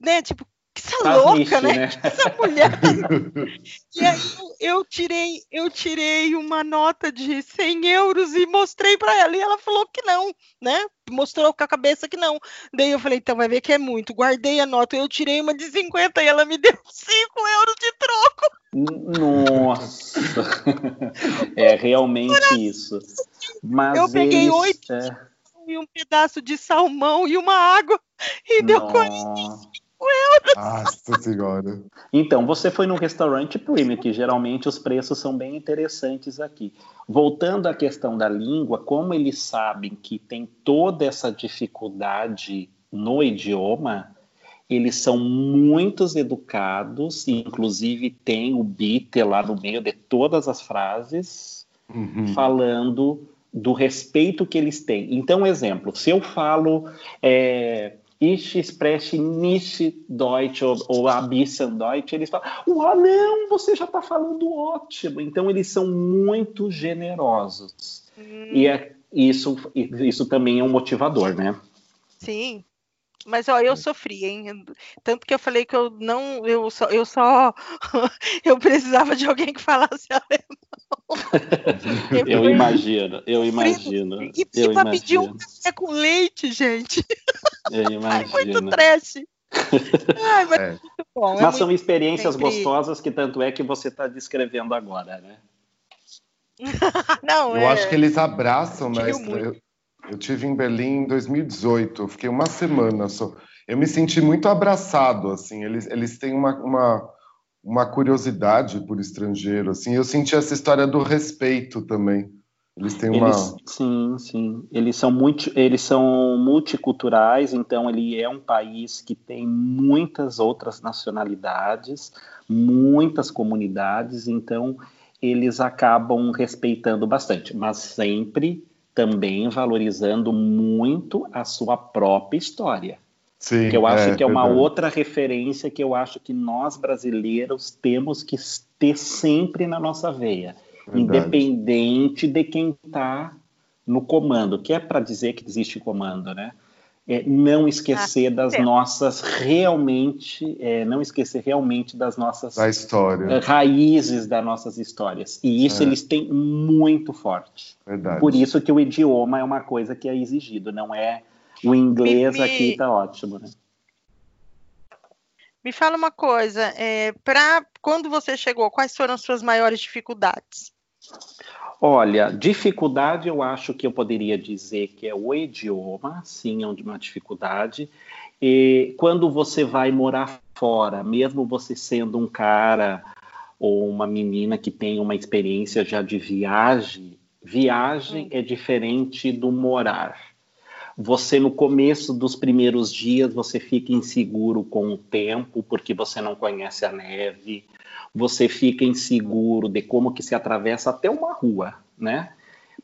né, tipo, essa tá louca, né? né? Essa mulher. e aí eu, eu, tirei, eu tirei uma nota de 100 euros e mostrei para ela. E ela falou que não, né? Mostrou com a cabeça que não. Daí eu falei, então vai ver que é muito. Guardei a nota, eu tirei uma de 50 e ela me deu 5 euros de troco. Nossa! é realmente isso. Mas eu peguei oito é... e um pedaço de salmão e uma água e Nossa. deu 45 nossa senhora. Então, você foi num restaurante premium, que geralmente os preços são bem interessantes aqui. Voltando à questão da língua, como eles sabem que tem toda essa dificuldade no idioma, eles são muito educados, inclusive tem o bit lá no meio de todas as frases, uhum. falando do respeito que eles têm. Então, exemplo, se eu falo. É, Ich spreche nicht Deutsch ou, ou a bisschen Deutsch, eles falam, uau, não, você já está falando ótimo. Então, eles são muito generosos. Hum. E é, isso, isso também é um motivador, né? Sim. Mas ó, eu sofri, hein? Tanto que eu falei que eu não, eu só, eu só, eu precisava de alguém que falasse alemão. eu, eu imagino, eu imagino. E eu para pedir um café com leite, gente. Eu imagino. Ai, muito trash. Ai, mas é. bom, é mas são experiências sempre... gostosas que tanto é que você está descrevendo agora, né? não, eu é... acho que eles abraçam, mestre. Eu, eu tive em Berlim em 2018, eu fiquei uma semana só. Eu me senti muito abraçado, assim. Eles, eles têm uma, uma, uma curiosidade por estrangeiro, assim. Eu senti essa história do respeito também. Eles têm uma. Eles, sim, sim. Eles são, multi, eles são multiculturais, então ele é um país que tem muitas outras nacionalidades, muitas comunidades, então eles acabam respeitando bastante, mas sempre também valorizando muito a sua própria história. Sim, que eu acho é, que é uma verdade. outra referência que eu acho que nós brasileiros temos que ter sempre na nossa veia Verdade. independente de quem está no comando, que é para dizer que existe comando, né? É não esquecer ah, das é. nossas realmente, é, não esquecer realmente das nossas da história. Eh, raízes das nossas histórias. E isso é. eles têm muito forte. Verdade. Por isso que o idioma é uma coisa que é exigido, não é o inglês me, aqui está ótimo, né? Me fala uma coisa, é, para quando você chegou, quais foram as suas maiores dificuldades? Olha, dificuldade eu acho que eu poderia dizer que é o idioma, sim, é uma dificuldade. E quando você vai morar fora, mesmo você sendo um cara ou uma menina que tem uma experiência já de viagem, viagem é diferente do morar. Você no começo dos primeiros dias você fica inseguro com o tempo porque você não conhece a neve, você fica inseguro de como que se atravessa até uma rua, né?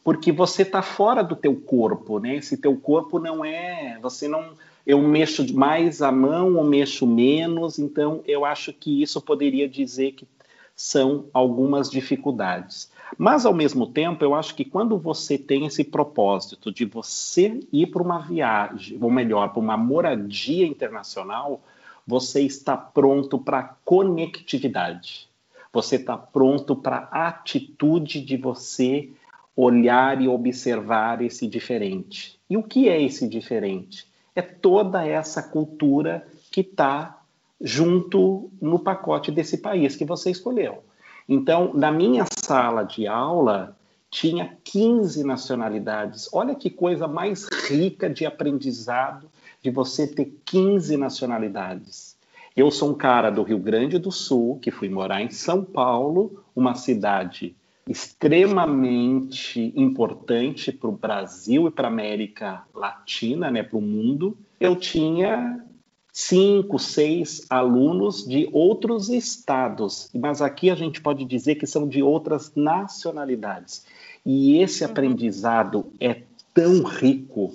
Porque você está fora do teu corpo, né? Esse teu corpo não é, você não, eu mexo mais a mão ou mexo menos, então eu acho que isso poderia dizer que são algumas dificuldades. Mas, ao mesmo tempo, eu acho que quando você tem esse propósito de você ir para uma viagem, ou melhor, para uma moradia internacional, você está pronto para conectividade. Você está pronto para a atitude de você olhar e observar esse diferente. E o que é esse diferente? É toda essa cultura que está junto no pacote desse país que você escolheu. Então, na minha sala de aula, tinha 15 nacionalidades. Olha que coisa mais rica de aprendizado de você ter 15 nacionalidades. Eu sou um cara do Rio Grande do Sul, que fui morar em São Paulo, uma cidade extremamente importante para o Brasil e para a América Latina, né, para o mundo. Eu tinha cinco, seis alunos de outros estados, mas aqui a gente pode dizer que são de outras nacionalidades. E esse uhum. aprendizado é tão rico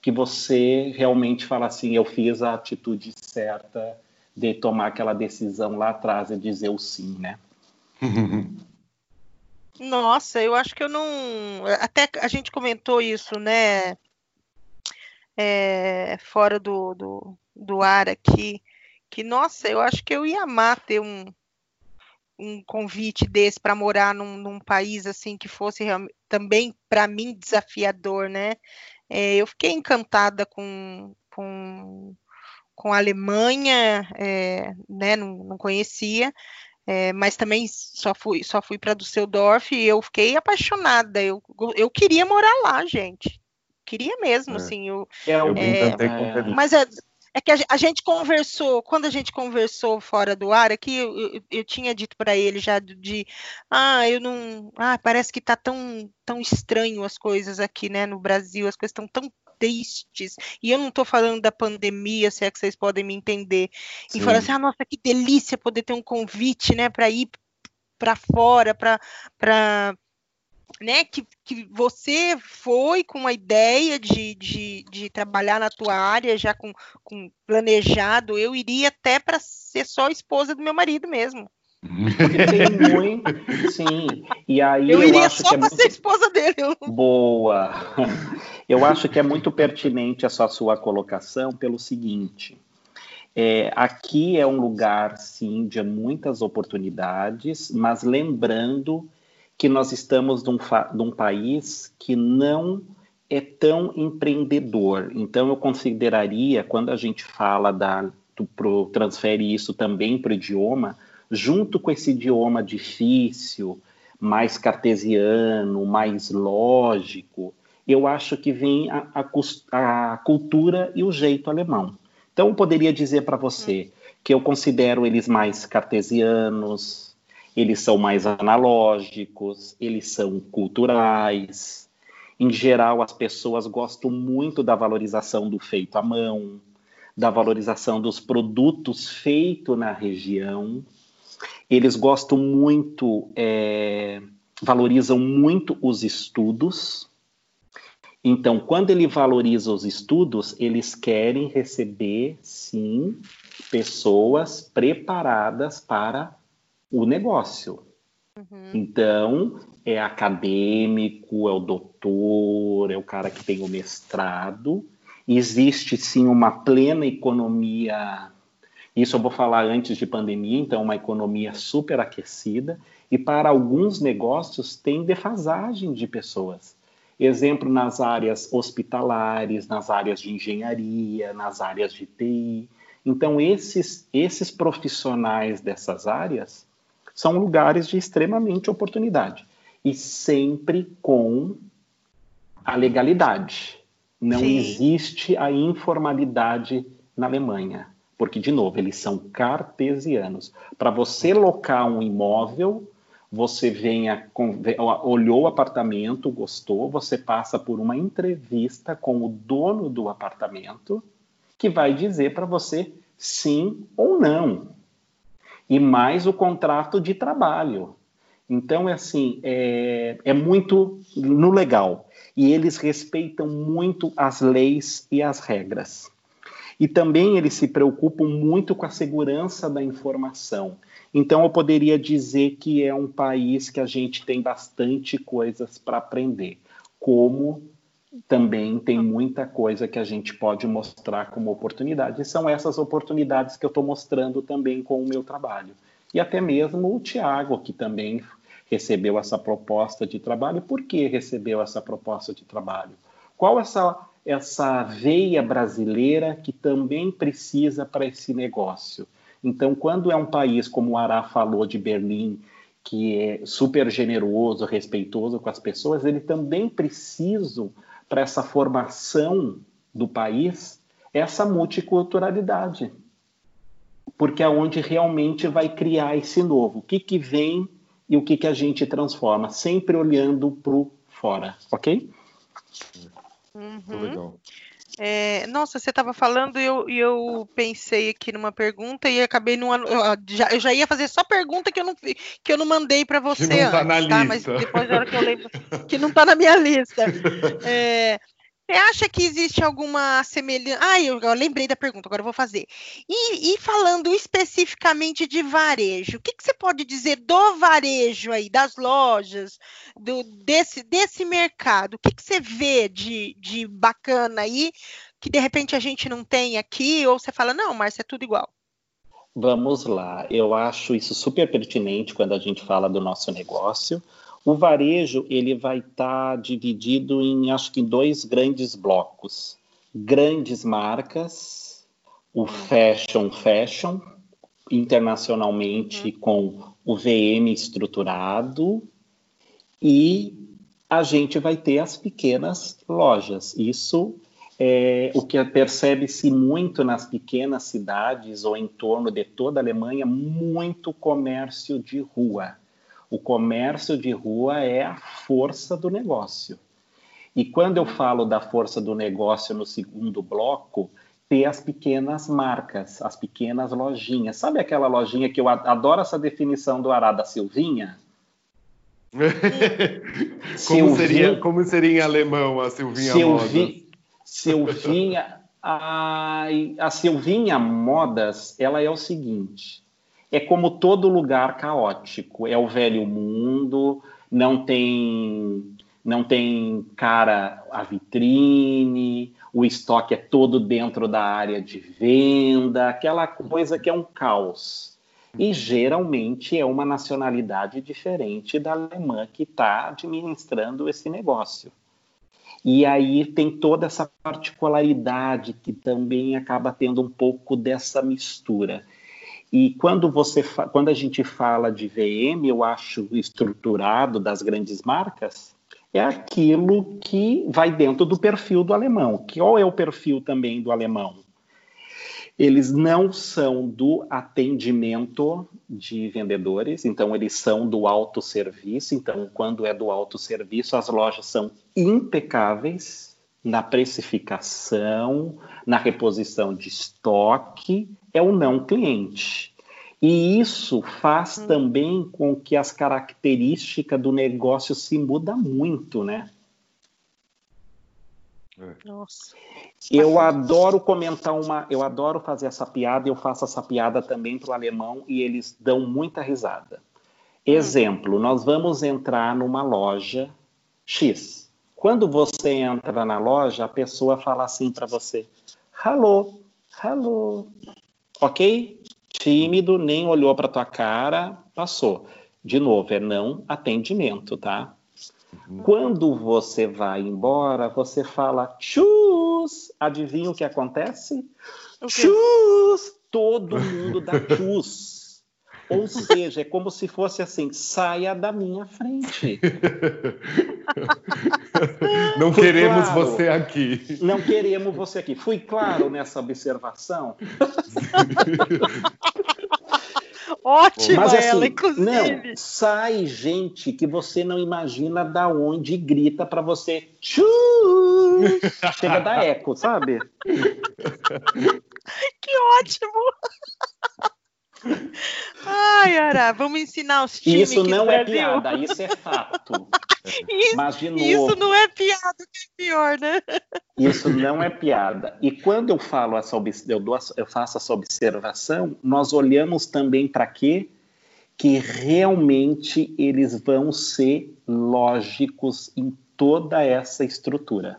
que você realmente fala assim: eu fiz a atitude certa de tomar aquela decisão lá atrás e dizer o sim, né? Nossa, eu acho que eu não. Até a gente comentou isso, né? É, fora do, do, do ar aqui, que nossa, eu acho que eu ia amar ter um, um convite desse para morar num, num, país assim que fosse também para mim desafiador, né? É, eu fiquei encantada com, com, com a Alemanha, é, né, não, não conhecia, é, mas também só fui, só fui para Düsseldorf e eu fiquei apaixonada. Eu, eu queria morar lá, gente. Queria mesmo, é. assim. Eu, eu é, mas é, é que a, a, gente conversou, quando a gente conversou fora do ar, aqui eu, eu, eu tinha dito para ele já de, de, ah, eu não, ah, parece que tá tão, tão estranho as coisas aqui, né, no Brasil, as coisas estão tão tristes, e eu não estou falando da pandemia, se é que vocês podem me entender, Sim. e falar assim, ah, nossa, que delícia poder ter um convite, né, para ir para fora, para né, que, que você foi com a ideia de, de, de trabalhar na tua área, já com, com planejado, eu iria até para ser só esposa do meu marido mesmo. Porque tem muito, sim. E aí eu, eu iria só para é muito... ser esposa dele. Boa. Eu acho que é muito pertinente essa sua colocação pelo seguinte. É, aqui é um lugar, sim, de muitas oportunidades, mas lembrando que nós estamos num, num país que não é tão empreendedor. Então, eu consideraria, quando a gente fala da, do, pro, transfere isso também para o idioma, junto com esse idioma difícil, mais cartesiano, mais lógico, eu acho que vem a, a, a cultura e o jeito alemão. Então, eu poderia dizer para você hum. que eu considero eles mais cartesianos, eles são mais analógicos, eles são culturais. Em geral, as pessoas gostam muito da valorização do feito à mão, da valorização dos produtos feitos na região. Eles gostam muito, é, valorizam muito os estudos. Então, quando ele valoriza os estudos, eles querem receber, sim, pessoas preparadas para o negócio. Uhum. Então, é acadêmico, é o doutor, é o cara que tem o mestrado. Existe sim uma plena economia, isso eu vou falar antes de pandemia, então, uma economia superaquecida. E para alguns negócios tem defasagem de pessoas. Exemplo nas áreas hospitalares, nas áreas de engenharia, nas áreas de TI. Então, esses, esses profissionais dessas áreas são lugares de extremamente oportunidade. E sempre com a legalidade. Não Sim. existe a informalidade na Alemanha. Porque, de novo, eles são cartesianos. Para você locar um imóvel, você venha, olhou o apartamento, gostou, você passa por uma entrevista com o dono do apartamento que vai dizer para você sim ou não. E mais o contrato de trabalho. Então, é assim, é, é muito no legal. E eles respeitam muito as leis e as regras. E também eles se preocupam muito com a segurança da informação. Então, eu poderia dizer que é um país que a gente tem bastante coisas para aprender, como também tem muita coisa que a gente pode mostrar como oportunidade. E são essas oportunidades que eu estou mostrando também com o meu trabalho. E até mesmo o Tiago, que também recebeu essa proposta de trabalho. Por que recebeu essa proposta de trabalho? Qual essa, essa veia brasileira que também precisa para esse negócio? Então, quando é um país, como o Ará falou de Berlim, que é super generoso, respeitoso com as pessoas, ele também precisa para essa formação do país essa multiculturalidade. Porque é onde realmente vai criar esse novo. O que, que vem e o que, que a gente transforma, sempre olhando para o fora, ok? Uhum. Legal. É, nossa, você estava falando e eu, eu pensei aqui numa pergunta e acabei numa. Eu já, eu já ia fazer só pergunta que eu não, que eu não mandei para você. Que não está na tá? lista. Mas depois da hora que eu lembro que não está na minha lista. É, você acha que existe alguma semelhança? Ah, eu, eu, lembrei da pergunta, agora eu vou fazer. E, e falando especificamente de varejo, o que, que, você pode dizer do varejo aí, das lojas, do, desse, desse mercado? O que, que você vê de, de bacana aí que de repente a gente não tem aqui? Ou você fala, não, Márcia, é tudo igual? Vamos lá, eu acho isso super pertinente quando a gente fala do nosso negócio. O varejo ele vai estar tá dividido em acho que dois grandes blocos. Grandes marcas, o fashion fashion, internacionalmente uhum. com o VM estruturado e a gente vai ter as pequenas lojas. Isso é o que percebe-se muito nas pequenas cidades ou em torno de toda a Alemanha, muito comércio de rua. O comércio de rua é a força do negócio. E quando eu falo da força do negócio no segundo bloco, ter as pequenas marcas, as pequenas lojinhas. Sabe aquela lojinha que eu adoro essa definição do Arada Silvinha? como, seria, como seria em alemão a Silvinha Silvi, Modas? Silvinha, a, a Silvinha Modas, ela é o seguinte, é como todo lugar caótico. É o velho mundo, não tem não tem cara a vitrine, o estoque é todo dentro da área de venda, aquela coisa que é um caos. E geralmente é uma nacionalidade diferente da alemã que está administrando esse negócio. E aí tem toda essa particularidade que também acaba tendo um pouco dessa mistura. E quando você quando a gente fala de VM, eu acho estruturado das grandes marcas, é aquilo que vai dentro do perfil do alemão. Qual é o perfil também do alemão? Eles não são do atendimento de vendedores, então eles são do autosserviço. Então, quando é do autosserviço, as lojas são impecáveis na precificação, na reposição de estoque, é o não cliente. E isso faz hum. também com que as características do negócio se mudam muito, né? É. Nossa. Eu adoro comentar uma, eu adoro fazer essa piada, eu faço essa piada também para o alemão e eles dão muita risada. Hum. Exemplo, nós vamos entrar numa loja X. Quando você entra na loja, a pessoa fala assim para você: "Alô, alô". OK? Tímido, nem olhou para tua cara, passou. De novo, é não atendimento, tá? Uhum. Quando você vai embora, você fala tchus. Adivinha o que acontece? Tchus! Todo mundo dá tchus. Ou seja, é como se fosse assim: saia da minha frente. Não Fui queremos claro. você aqui. Não queremos você aqui. Fui claro nessa observação? Ótima Mas, assim, ela, inclusive. Não, sai gente que você não imagina da onde grita para você. Chega da eco, sabe? que ótimo! Ai, Ara, vamos ensinar os times. Isso não é piada, isso é fato. Isso, Mas, de novo, isso não é piada, que é pior, né? Isso não é piada. E quando eu falo essa eu, dou, eu faço essa observação, nós olhamos também para quê? Que realmente eles vão ser lógicos em toda essa estrutura.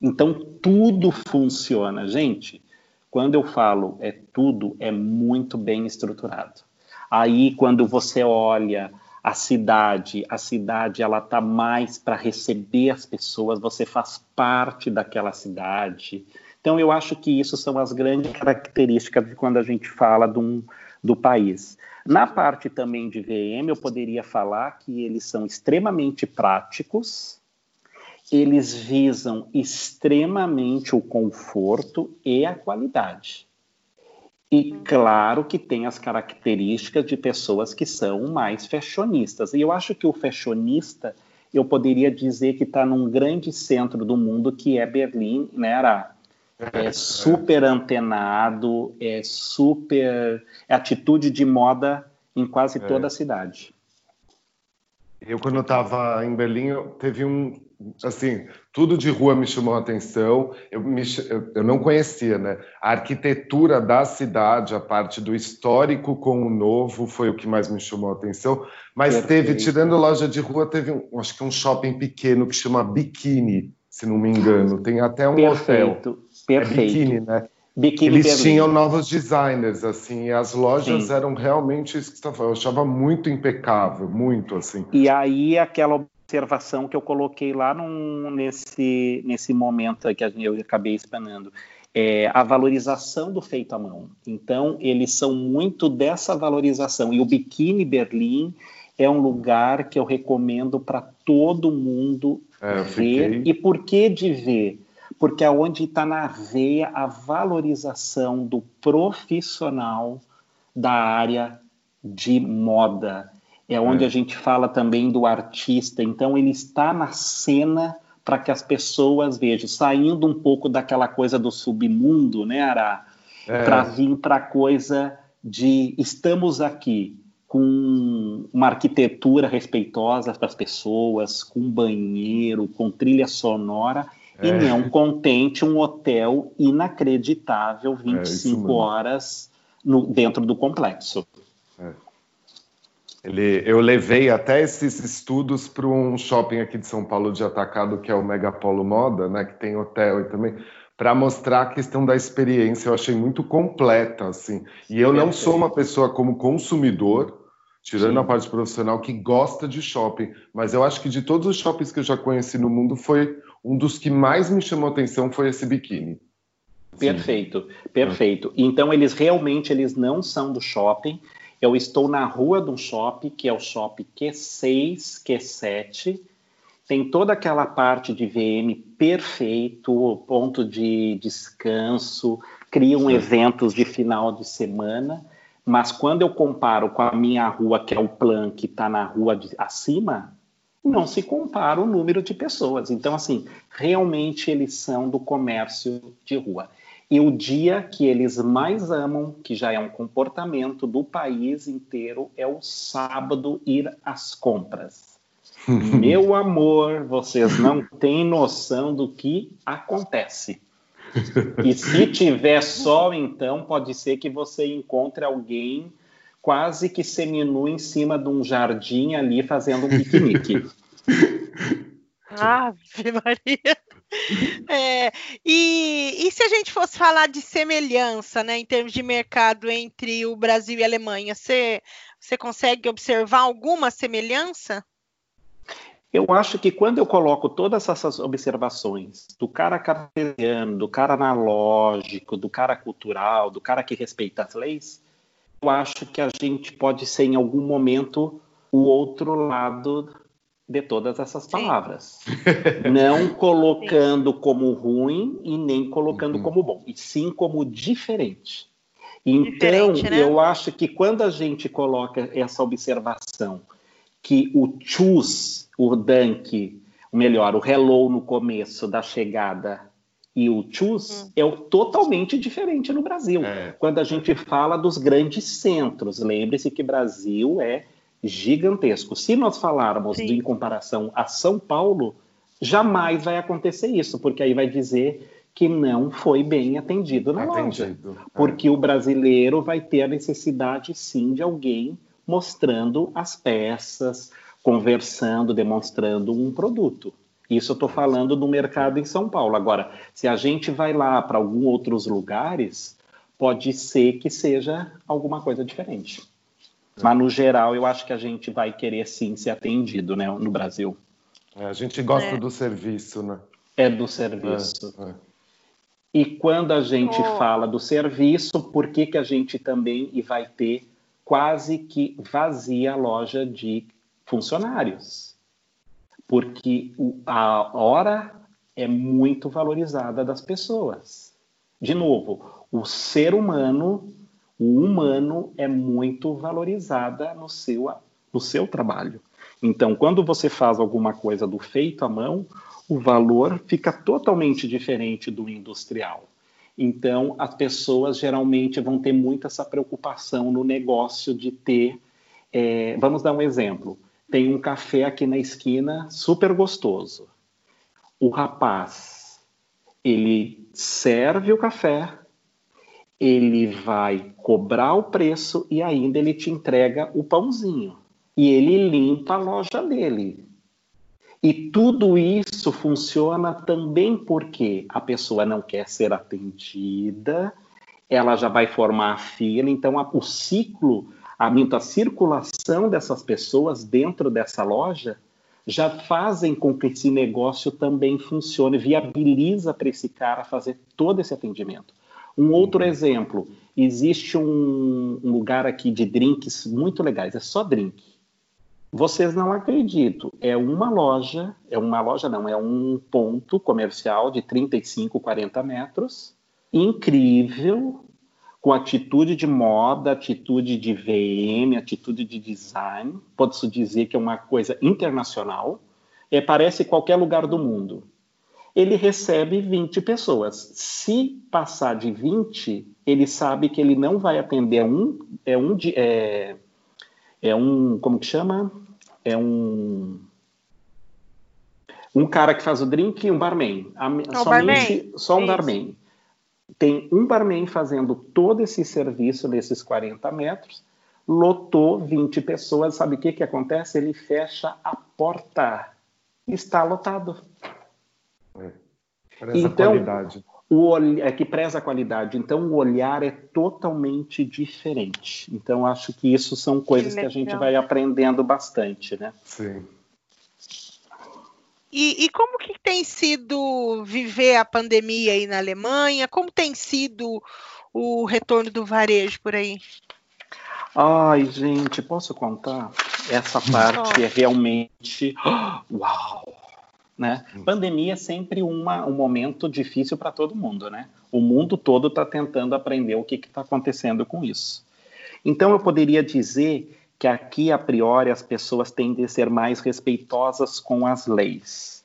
Então tudo funciona, gente. Quando eu falo é tudo, é muito bem estruturado. Aí, quando você olha a cidade, a cidade ela tá mais para receber as pessoas, você faz parte daquela cidade. Então, eu acho que isso são as grandes características de quando a gente fala um, do país. Na parte também de VM, eu poderia falar que eles são extremamente práticos, eles visam extremamente o conforto e a qualidade. E claro que tem as características de pessoas que são mais fashionistas. E eu acho que o fashionista, eu poderia dizer que está num grande centro do mundo que é Berlim, né, Ara? É super antenado, é super. É atitude de moda em quase é. toda a cidade. Eu, quando estava em Berlim, teve um, assim, tudo de rua me chamou a atenção. Eu, me, eu, não conhecia, né? A arquitetura da cidade, a parte do histórico com o novo, foi o que mais me chamou a atenção. Mas Perfeito. teve, tirando loja de rua, teve um, acho que um shopping pequeno que chama Biquíni, se não me engano. Tem até um Perfeito. hotel. Perfeito. É biquíni, né? Biquíni Eles Berlim. tinham novos designers, assim, e as lojas Sim. eram realmente isso que você eu achava muito impecável, muito assim. E aí aquela observação que eu coloquei lá num, nesse, nesse momento que eu acabei explanando. É a valorização do feito à mão. Então, eles são muito dessa valorização. E o Biquíni Berlim é um lugar que eu recomendo para todo mundo é, ver. Fiquei... E por que de ver? Porque é onde está na veia a valorização do profissional da área de moda, é onde é. a gente fala também do artista. Então, ele está na cena para que as pessoas vejam, saindo um pouco daquela coisa do submundo, né, Ara? É. Para vir para a coisa de estamos aqui com uma arquitetura respeitosa para as pessoas, com banheiro, com trilha sonora, é. e não contente um hotel inacreditável 25 é, horas no, dentro do complexo. Ele, eu levei até esses estudos para um shopping aqui de São Paulo de atacado, que é o Megapolo Moda, né, que tem hotel e também, para mostrar a questão da experiência. Eu achei muito completa, assim. E eu não sou uma pessoa como consumidor, tirando Sim. a parte profissional, que gosta de shopping, mas eu acho que de todos os shoppings que eu já conheci no mundo, foi um dos que mais me chamou atenção foi esse biquíni. Perfeito, perfeito. Então eles realmente eles não são do shopping, eu estou na rua de um shopping, que é o shopping Q6, Q7. Tem toda aquela parte de VM perfeito, ponto de descanso, criam eventos de final de semana, mas quando eu comparo com a minha rua, que é o Plan, que está na rua de, acima, não se compara o número de pessoas. Então, assim, realmente eles são do comércio de rua. E o dia que eles mais amam, que já é um comportamento do país inteiro, é o sábado ir às compras. Meu amor, vocês não têm noção do que acontece. E se tiver sol, então pode ser que você encontre alguém quase que seminu em cima de um jardim ali fazendo um piquenique. Ave Maria. É, e, e, se a gente fosse falar de semelhança, né, em termos de mercado entre o Brasil e a Alemanha, você, você consegue observar alguma semelhança? Eu acho que quando eu coloco todas essas observações do cara cartesiano, do cara analógico, do cara cultural, do cara que respeita as leis, eu acho que a gente pode ser em algum momento o outro lado de todas essas palavras. Não colocando sim. como ruim e nem colocando uhum. como bom, e sim como diferente. Então, diferente, né? eu acho que quando a gente coloca essa observação que o choose, o dunk, ou melhor, o hello no começo da chegada e o choose uhum. é o totalmente diferente no Brasil. É. Quando a gente fala dos grandes centros, lembre-se que Brasil é gigantesco. Se nós falarmos de, em comparação a São Paulo, jamais vai acontecer isso, porque aí vai dizer que não foi bem atendido na atendido. loja. É. Porque o brasileiro vai ter a necessidade, sim, de alguém mostrando as peças, conversando, demonstrando um produto. Isso eu estou falando do mercado em São Paulo. Agora, se a gente vai lá para alguns outros lugares, pode ser que seja alguma coisa diferente. Mas, no geral, eu acho que a gente vai querer sim ser atendido né, no Brasil. É, a gente gosta é. do serviço, né? É do serviço. É, é. e quando a gente oh. fala do serviço, por que, que a gente também vai ter quase que vazia a loja de funcionários? Porque a hora é muito valorizada das pessoas. De novo, o ser humano o humano é muito valorizada no seu, no seu trabalho. Então, quando você faz alguma coisa do feito à mão, o valor fica totalmente diferente do industrial. Então, as pessoas geralmente vão ter muito essa preocupação no negócio de ter. É, vamos dar um exemplo. Tem um café aqui na esquina super gostoso. O rapaz, ele serve o café, ele vai cobrar o preço e ainda ele te entrega o pãozinho. E ele limpa a loja dele. E tudo isso funciona também porque a pessoa não quer ser atendida, ela já vai formar a fila, então a, o ciclo, a, a circulação dessas pessoas dentro dessa loja já fazem com que esse negócio também funcione, viabiliza para esse cara fazer todo esse atendimento. Um outro exemplo, existe um, um, lugar aqui de drinks muito legais, é só drink. Vocês não acreditam, é uma loja, é uma loja não, é um ponto comercial de 35, 40 metros, incrível, com atitude de moda, atitude de VM, atitude de design, pode-se dizer que é uma coisa internacional, é, parece qualquer lugar do mundo ele recebe 20 pessoas. Se passar de 20, ele sabe que ele não vai atender um, é um, é, é um, como que chama? É um, um cara que faz o drink e um barman. A, somente, barman. Só um Isso. barman. Tem um barman fazendo todo esse serviço nesses 40 metros, lotou 20 pessoas, sabe o que, que acontece? Ele fecha a porta. Está lotado. É. Preza então, qualidade. O é que preza a qualidade. Então, o olhar é totalmente diferente. Então, acho que isso são coisas que, que a gente vai aprendendo bastante, né? Sim. E, e, como que tem sido viver a pandemia aí na Alemanha? Como tem sido o retorno do varejo por aí? Ai, gente, posso contar? Essa parte oh. é realmente. Uau! Né? Hum. Pandemia é sempre uma, um momento difícil para todo mundo, né? O mundo todo está tentando aprender o que está acontecendo com isso. Então, eu poderia dizer que aqui, a priori, as pessoas tendem a ser mais respeitosas com as leis.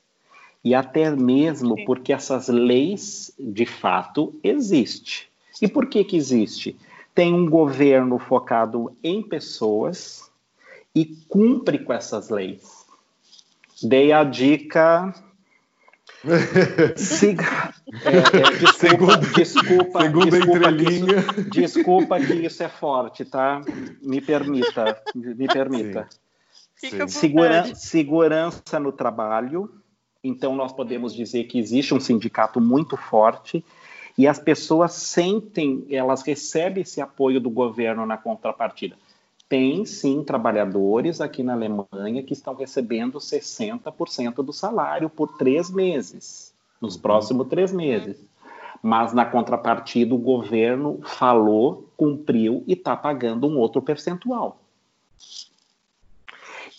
E até mesmo porque essas leis, de fato, existem. E por que que existe? Tem um governo focado em pessoas e cumpre com essas leis. Dei a dica Siga. É, é, desculpa, segundo, desculpa, segundo desculpa, que isso, desculpa que isso é forte, tá? Me permita, me permita. Segura, segurança no trabalho. Então, nós podemos dizer que existe um sindicato muito forte e as pessoas sentem, elas recebem esse apoio do governo na contrapartida. Tem sim trabalhadores aqui na Alemanha que estão recebendo 60% do salário por três meses, nos próximos três meses. Mas na contrapartida, o governo falou, cumpriu e está pagando um outro percentual.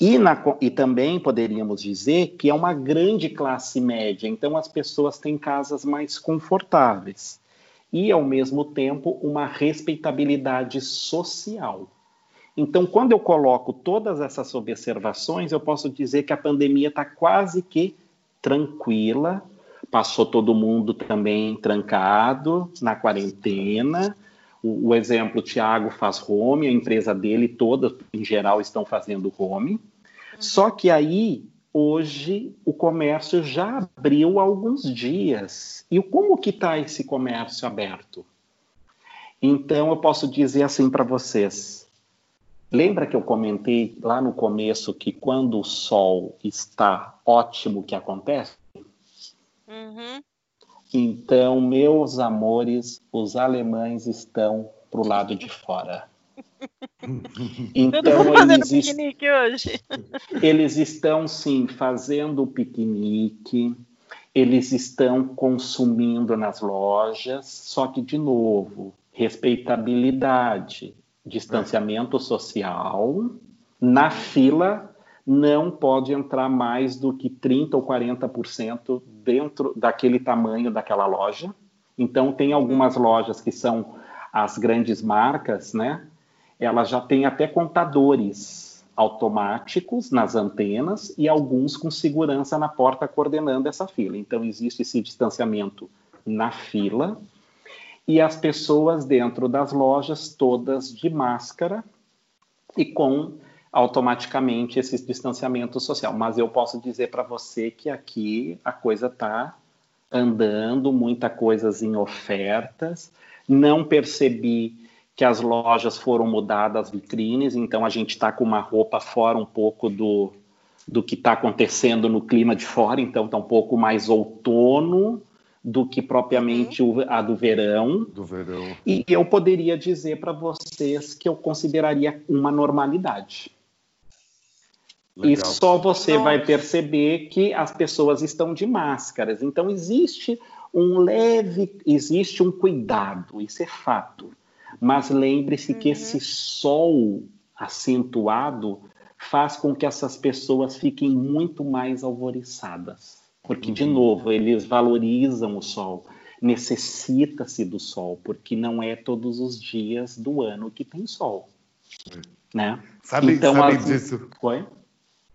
E, na, e, também poderíamos dizer que é uma grande classe média, então as pessoas têm casas mais confortáveis e, ao mesmo tempo, uma respeitabilidade social. Então, quando eu coloco todas essas observações, eu posso dizer que a pandemia está quase que tranquila, passou todo mundo também trancado na quarentena. O, o exemplo, o Tiago faz home, a empresa dele, todas em geral estão fazendo home. Uhum. Só que aí, hoje, o comércio já abriu alguns dias. E como que está esse comércio aberto? Então, eu posso dizer assim para vocês, Lembra que eu comentei lá no começo que quando o sol está ótimo, o que acontece? Uhum. Então, meus amores, os alemães estão para o lado de fora. Então, eles, piquenique hoje. eles estão, sim, fazendo piquenique, eles estão consumindo nas lojas, só que, de novo, respeitabilidade distanciamento social. Na fila, não pode entrar mais do que 30% ou 40% dentro daquele tamanho daquela loja. Então, tem algumas lojas que são as grandes marcas, né? Elas já têm até contadores automáticos nas antenas e alguns com segurança na porta coordenando essa fila. Então, existe esse distanciamento na fila e as pessoas dentro das lojas todas de máscara e com automaticamente esse distanciamento social. Mas eu posso dizer para você que aqui a coisa está andando, muita coisas em ofertas. Não percebi que as lojas foram mudadas, as vitrines, então a gente está com uma roupa fora um pouco do, do que está acontecendo no clima de fora, então está um pouco mais outono, do que propriamente uhum. a do verão. Do verão. E eu poderia dizer para vocês que eu consideraria uma normalidade. Legal. E só você Nossa. vai perceber que as pessoas estão de máscaras. Então existe um leve, existe um cuidado, isso é fato. Mas lembre-se uhum. que esse sol acentuado faz com que essas pessoas fiquem muito mais alvoriçadas. Porque, de uhum. novo, eles valorizam o sol. Necessita-se do sol, porque não é todos os dias do ano que tem sol. É. Né? Sabe, então, sabe as... disso? Oi?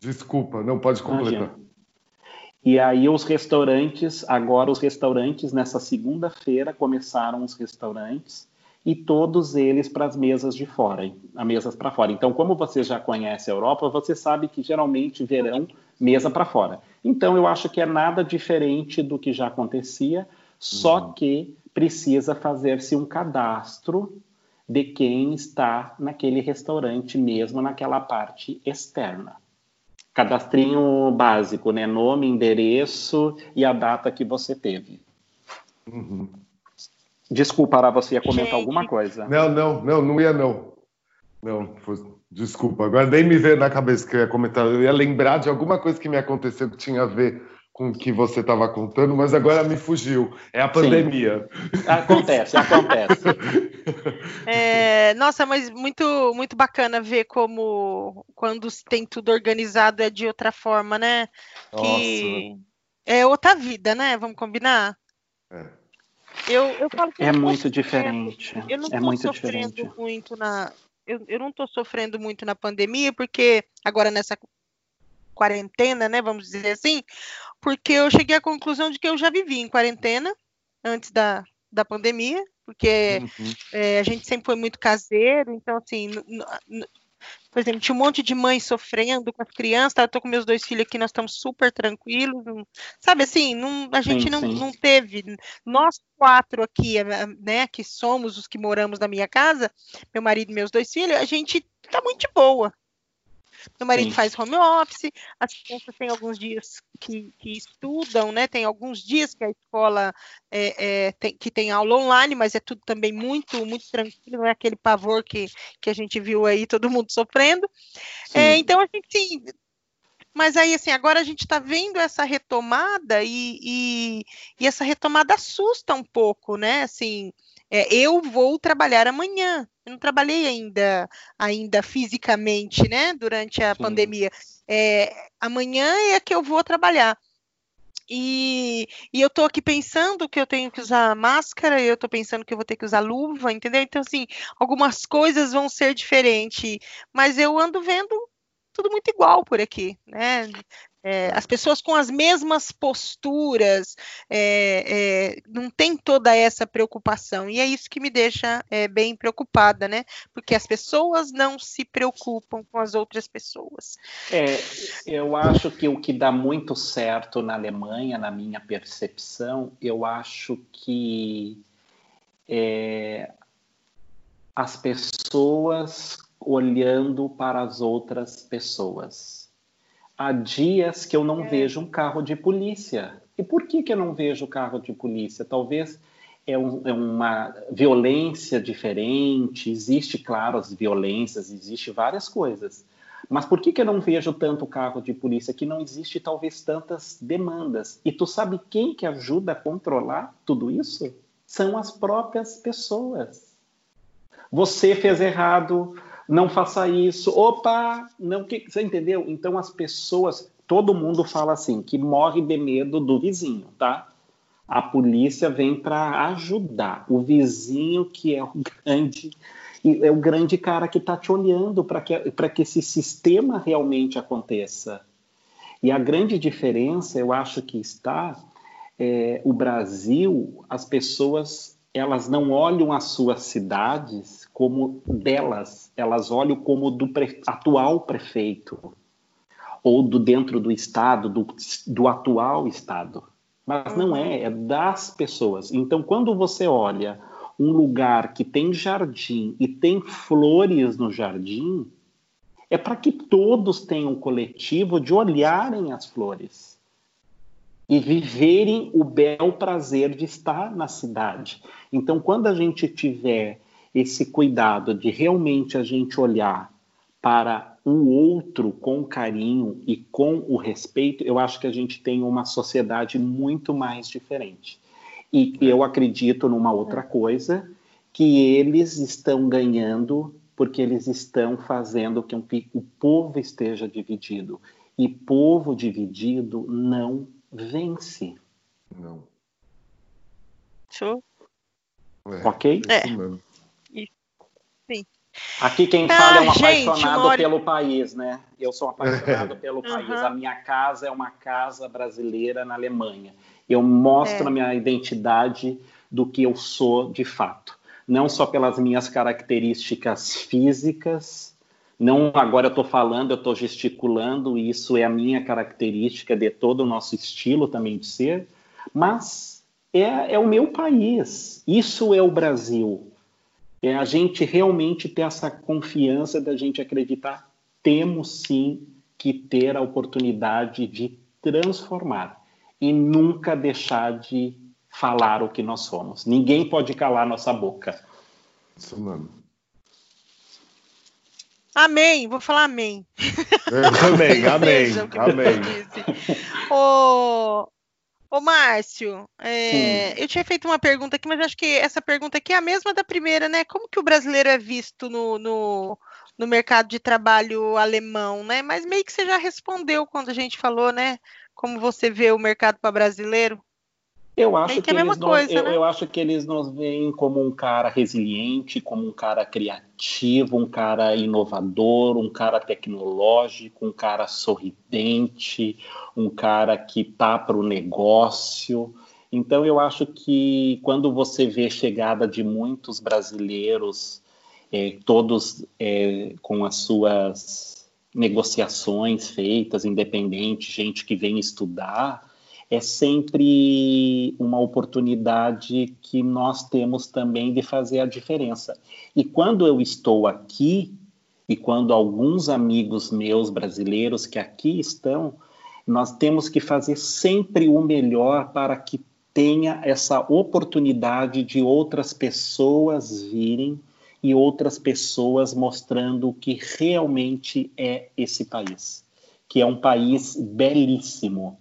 Desculpa, não pode completar. E aí os restaurantes, agora os restaurantes, nessa segunda-feira começaram os restaurantes e todos eles para as mesas de fora, a mesas para fora. Então, como você já conhece a Europa, você sabe que geralmente verão mesa para fora. Então, eu acho que é nada diferente do que já acontecia, só uhum. que precisa fazer-se um cadastro de quem está naquele restaurante mesmo naquela parte externa. Cadastrinho básico, né? Nome, endereço e a data que você teve. Uhum. Desculpa, Ara, você ia comentar Gente. alguma coisa. Não, não, não, não ia não. Não, foi... desculpa. Agora nem me veio na cabeça que eu ia comentar. Eu ia lembrar de alguma coisa que me aconteceu que tinha a ver com o que você estava contando, mas agora me fugiu. É a pandemia. Sim. Acontece, acontece. É, nossa, mas muito, muito bacana ver como quando tem tudo organizado é de outra forma, né? Nossa. Que é outra vida, né? Vamos combinar? É. Eu, eu falo que é muito diferente. Eu não é muito sofrendo diferente. muito na. Eu, eu não estou sofrendo muito na pandemia, porque agora nessa quarentena, né? Vamos dizer assim, porque eu cheguei à conclusão de que eu já vivi em quarentena antes da, da pandemia, porque uhum. é, a gente sempre foi muito caseiro, então assim, por exemplo, tinha um monte de mães sofrendo com as crianças, tá? eu tô com meus dois filhos aqui, nós estamos super tranquilos, não, sabe assim, não, a gente sim, não, sim. não teve, nós quatro aqui, né, que somos os que moramos na minha casa, meu marido e meus dois filhos, a gente tá muito de boa, meu marido Sim. faz home office, as crianças têm alguns dias que, que, estudam, né? Tem alguns dias que a escola é, é, tem, que tem aula online, mas é tudo também muito, muito tranquilo, não é aquele pavor que, que a gente viu aí todo mundo sofrendo. É, então, a gente sim, mas aí, assim, agora a gente está vendo essa retomada e, e, e, essa retomada assusta um pouco, né? Assim, é, eu vou trabalhar amanhã. Eu não trabalhei ainda, ainda fisicamente, né? Durante a Sim. pandemia. É, amanhã é que eu vou trabalhar. E, e, eu estou aqui pensando que eu tenho que usar máscara, eu estou pensando que eu vou ter que usar luva, entendeu? Então, assim, algumas coisas vão ser diferentes, mas eu ando vendo tudo muito igual por aqui, né? É, as pessoas com as mesmas posturas, é, é, não tem toda essa preocupação, e é isso que me deixa é, bem preocupada, né? Porque as pessoas não se preocupam com as outras pessoas. É, eu acho que o que dá muito certo na Alemanha, na minha percepção, eu acho que é, as pessoas olhando para as outras pessoas há dias que eu não é. vejo um carro de polícia. E por que, que eu não vejo carro de polícia? Talvez é, um, é, uma violência diferente, existe, claro, as violências, existe várias coisas. Mas por que, que eu não vejo tanto carro de polícia? Que não existe talvez tantas demandas. E tu sabe quem que ajuda a controlar tudo isso? São as próprias pessoas. Você fez errado, não faça isso, opa, não que você entendeu? Então as pessoas, todo mundo fala assim, que morre de medo do vizinho, tá? A polícia vem para ajudar o vizinho que é o grande é o grande cara que está te olhando para que, que esse sistema realmente aconteça. E a grande diferença, eu acho que está, é, o Brasil, as pessoas elas não olham as suas cidades como delas, elas olham como do pre atual prefeito ou do dentro do estado, do, do atual estado. Mas não é, é das pessoas. Então, quando você olha um lugar que tem jardim e tem flores no jardim, é para que todos tenham um coletivo de olharem as flores e viverem o bel prazer de estar na cidade. Então, quando a gente tiver esse cuidado de realmente a gente olhar para o outro com carinho e com o respeito, eu acho que a gente tem uma sociedade muito mais diferente. E eu acredito numa outra coisa, que eles estão ganhando porque eles estão fazendo com que o povo esteja dividido. E povo dividido não vence. Não. Show. É, ok? É. Sim. Aqui quem fala é um gente, apaixonado hora... pelo país, né? Eu sou apaixonado pelo país. A minha casa é uma casa brasileira na Alemanha. Eu mostro é. a minha identidade do que eu sou de fato. Não só pelas minhas características físicas, não agora eu estou falando, eu estou gesticulando, isso é a minha característica de todo o nosso estilo também de ser, mas é, é o meu país, isso é o Brasil. É a gente realmente ter essa confiança da gente acreditar, temos sim que ter a oportunidade de transformar e nunca deixar de falar o que nós somos. Ninguém pode calar nossa boca. Isso mesmo. Amém, vou falar amém. amém, amém, amém. Ô, ô Márcio, é, eu tinha feito uma pergunta aqui, mas acho que essa pergunta aqui é a mesma da primeira, né? Como que o brasileiro é visto no, no, no mercado de trabalho alemão, né? Mas meio que você já respondeu quando a gente falou, né? Como você vê o mercado para brasileiro? Eu acho que, é eles coisa, não, né? eu, eu, acho que eles nos veem como um cara resiliente, como um cara criativo, um cara inovador, um cara tecnológico, um cara sorridente, um cara que tá para o negócio. Então eu acho que quando você vê chegada de muitos brasileiros, é, todos é, com as suas negociações feitas, independente, gente que vem estudar é sempre uma oportunidade que nós temos também de fazer a diferença. E quando eu estou aqui, e quando alguns amigos meus brasileiros que aqui estão, nós temos que fazer sempre o melhor para que tenha essa oportunidade de outras pessoas virem e outras pessoas mostrando o que realmente é esse país, que é um país belíssimo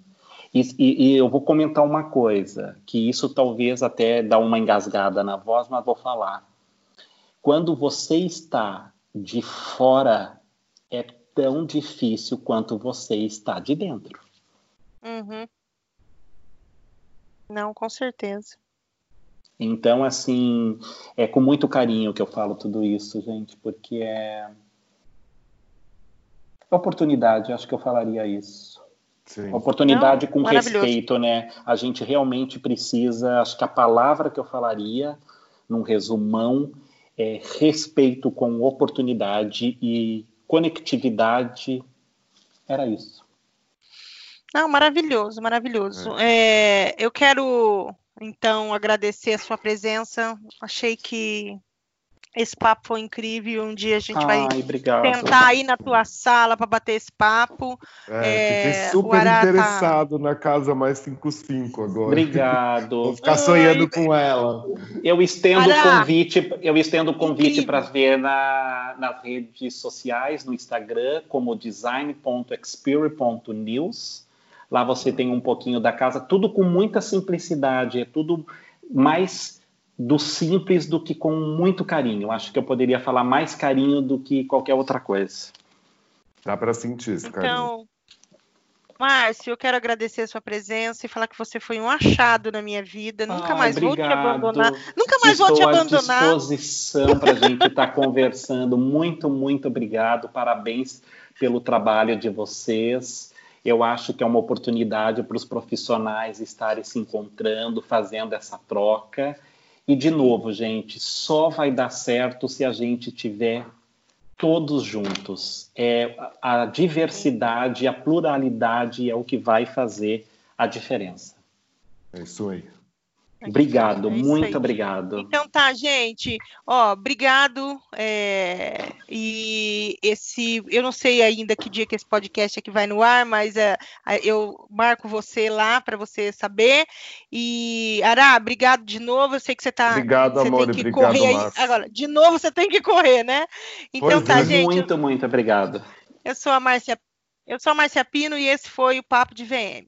e, e, e, eu vou comentar uma coisa, que isso talvez até dá uma engasgada na voz, mas vou falar. Quando você está de fora, é tão difícil quanto você está de dentro. Uhum. Não, com certeza. Então, assim, é com muito carinho que eu falo tudo isso, gente, porque é. Oportunidade, acho que eu falaria isso. Sim. Oportunidade Não, com respeito, né? A gente realmente precisa, acho que a palavra que eu falaria, num resumão, é respeito com oportunidade e conectividade. Era isso. Não, maravilhoso, maravilhoso. É. É, eu quero, então, agradecer a sua presença. Achei que esse papo foi incrível. Um dia a gente Ai, vai obrigado. tentar ir na tua sala para bater esse papo. É, é, fiquei super tá interessado na casa mais 55 agora. Obrigado. Vou ficar sonhando Ai, com ela. Eu estendo o convite, eu estendo o convite para ver na, nas redes sociais, no Instagram, como design.experience.news. Lá você tem um pouquinho da casa, tudo com muita simplicidade, é tudo mais do simples do que com muito carinho. Acho que eu poderia falar mais carinho do que qualquer outra coisa. Dá para sentir esse carinho. Então, Márcio, eu quero agradecer a sua presença e falar que você foi um achado na minha vida. Nunca mais obrigado. vou te abandonar. Nunca mais Estou vou te abandonar. Estou à disposição para a gente estar tá conversando. Muito, muito obrigado. Parabéns pelo trabalho de vocês. Eu acho que é uma oportunidade para os profissionais estarem se encontrando, fazendo essa troca. E, de novo, gente, só vai dar certo se a gente tiver todos juntos. É, a diversidade, a pluralidade é o que vai fazer a diferença. É isso aí. Obrigado, é muito obrigado. Então tá, gente. Ó, obrigado. É, e esse, eu não sei ainda que dia que esse podcast aqui vai no ar, mas é, eu marco você lá para você saber. E Ará, obrigado de novo. Eu sei que você tá. Obrigado, você amor. Tem que obrigado, correr aí. Agora, de novo você tem que correr, né? Então pois tá, é. gente. Muito, muito obrigado. Eu sou a Márcia. Eu sou a Márcia Pino e esse foi o Papo de VM.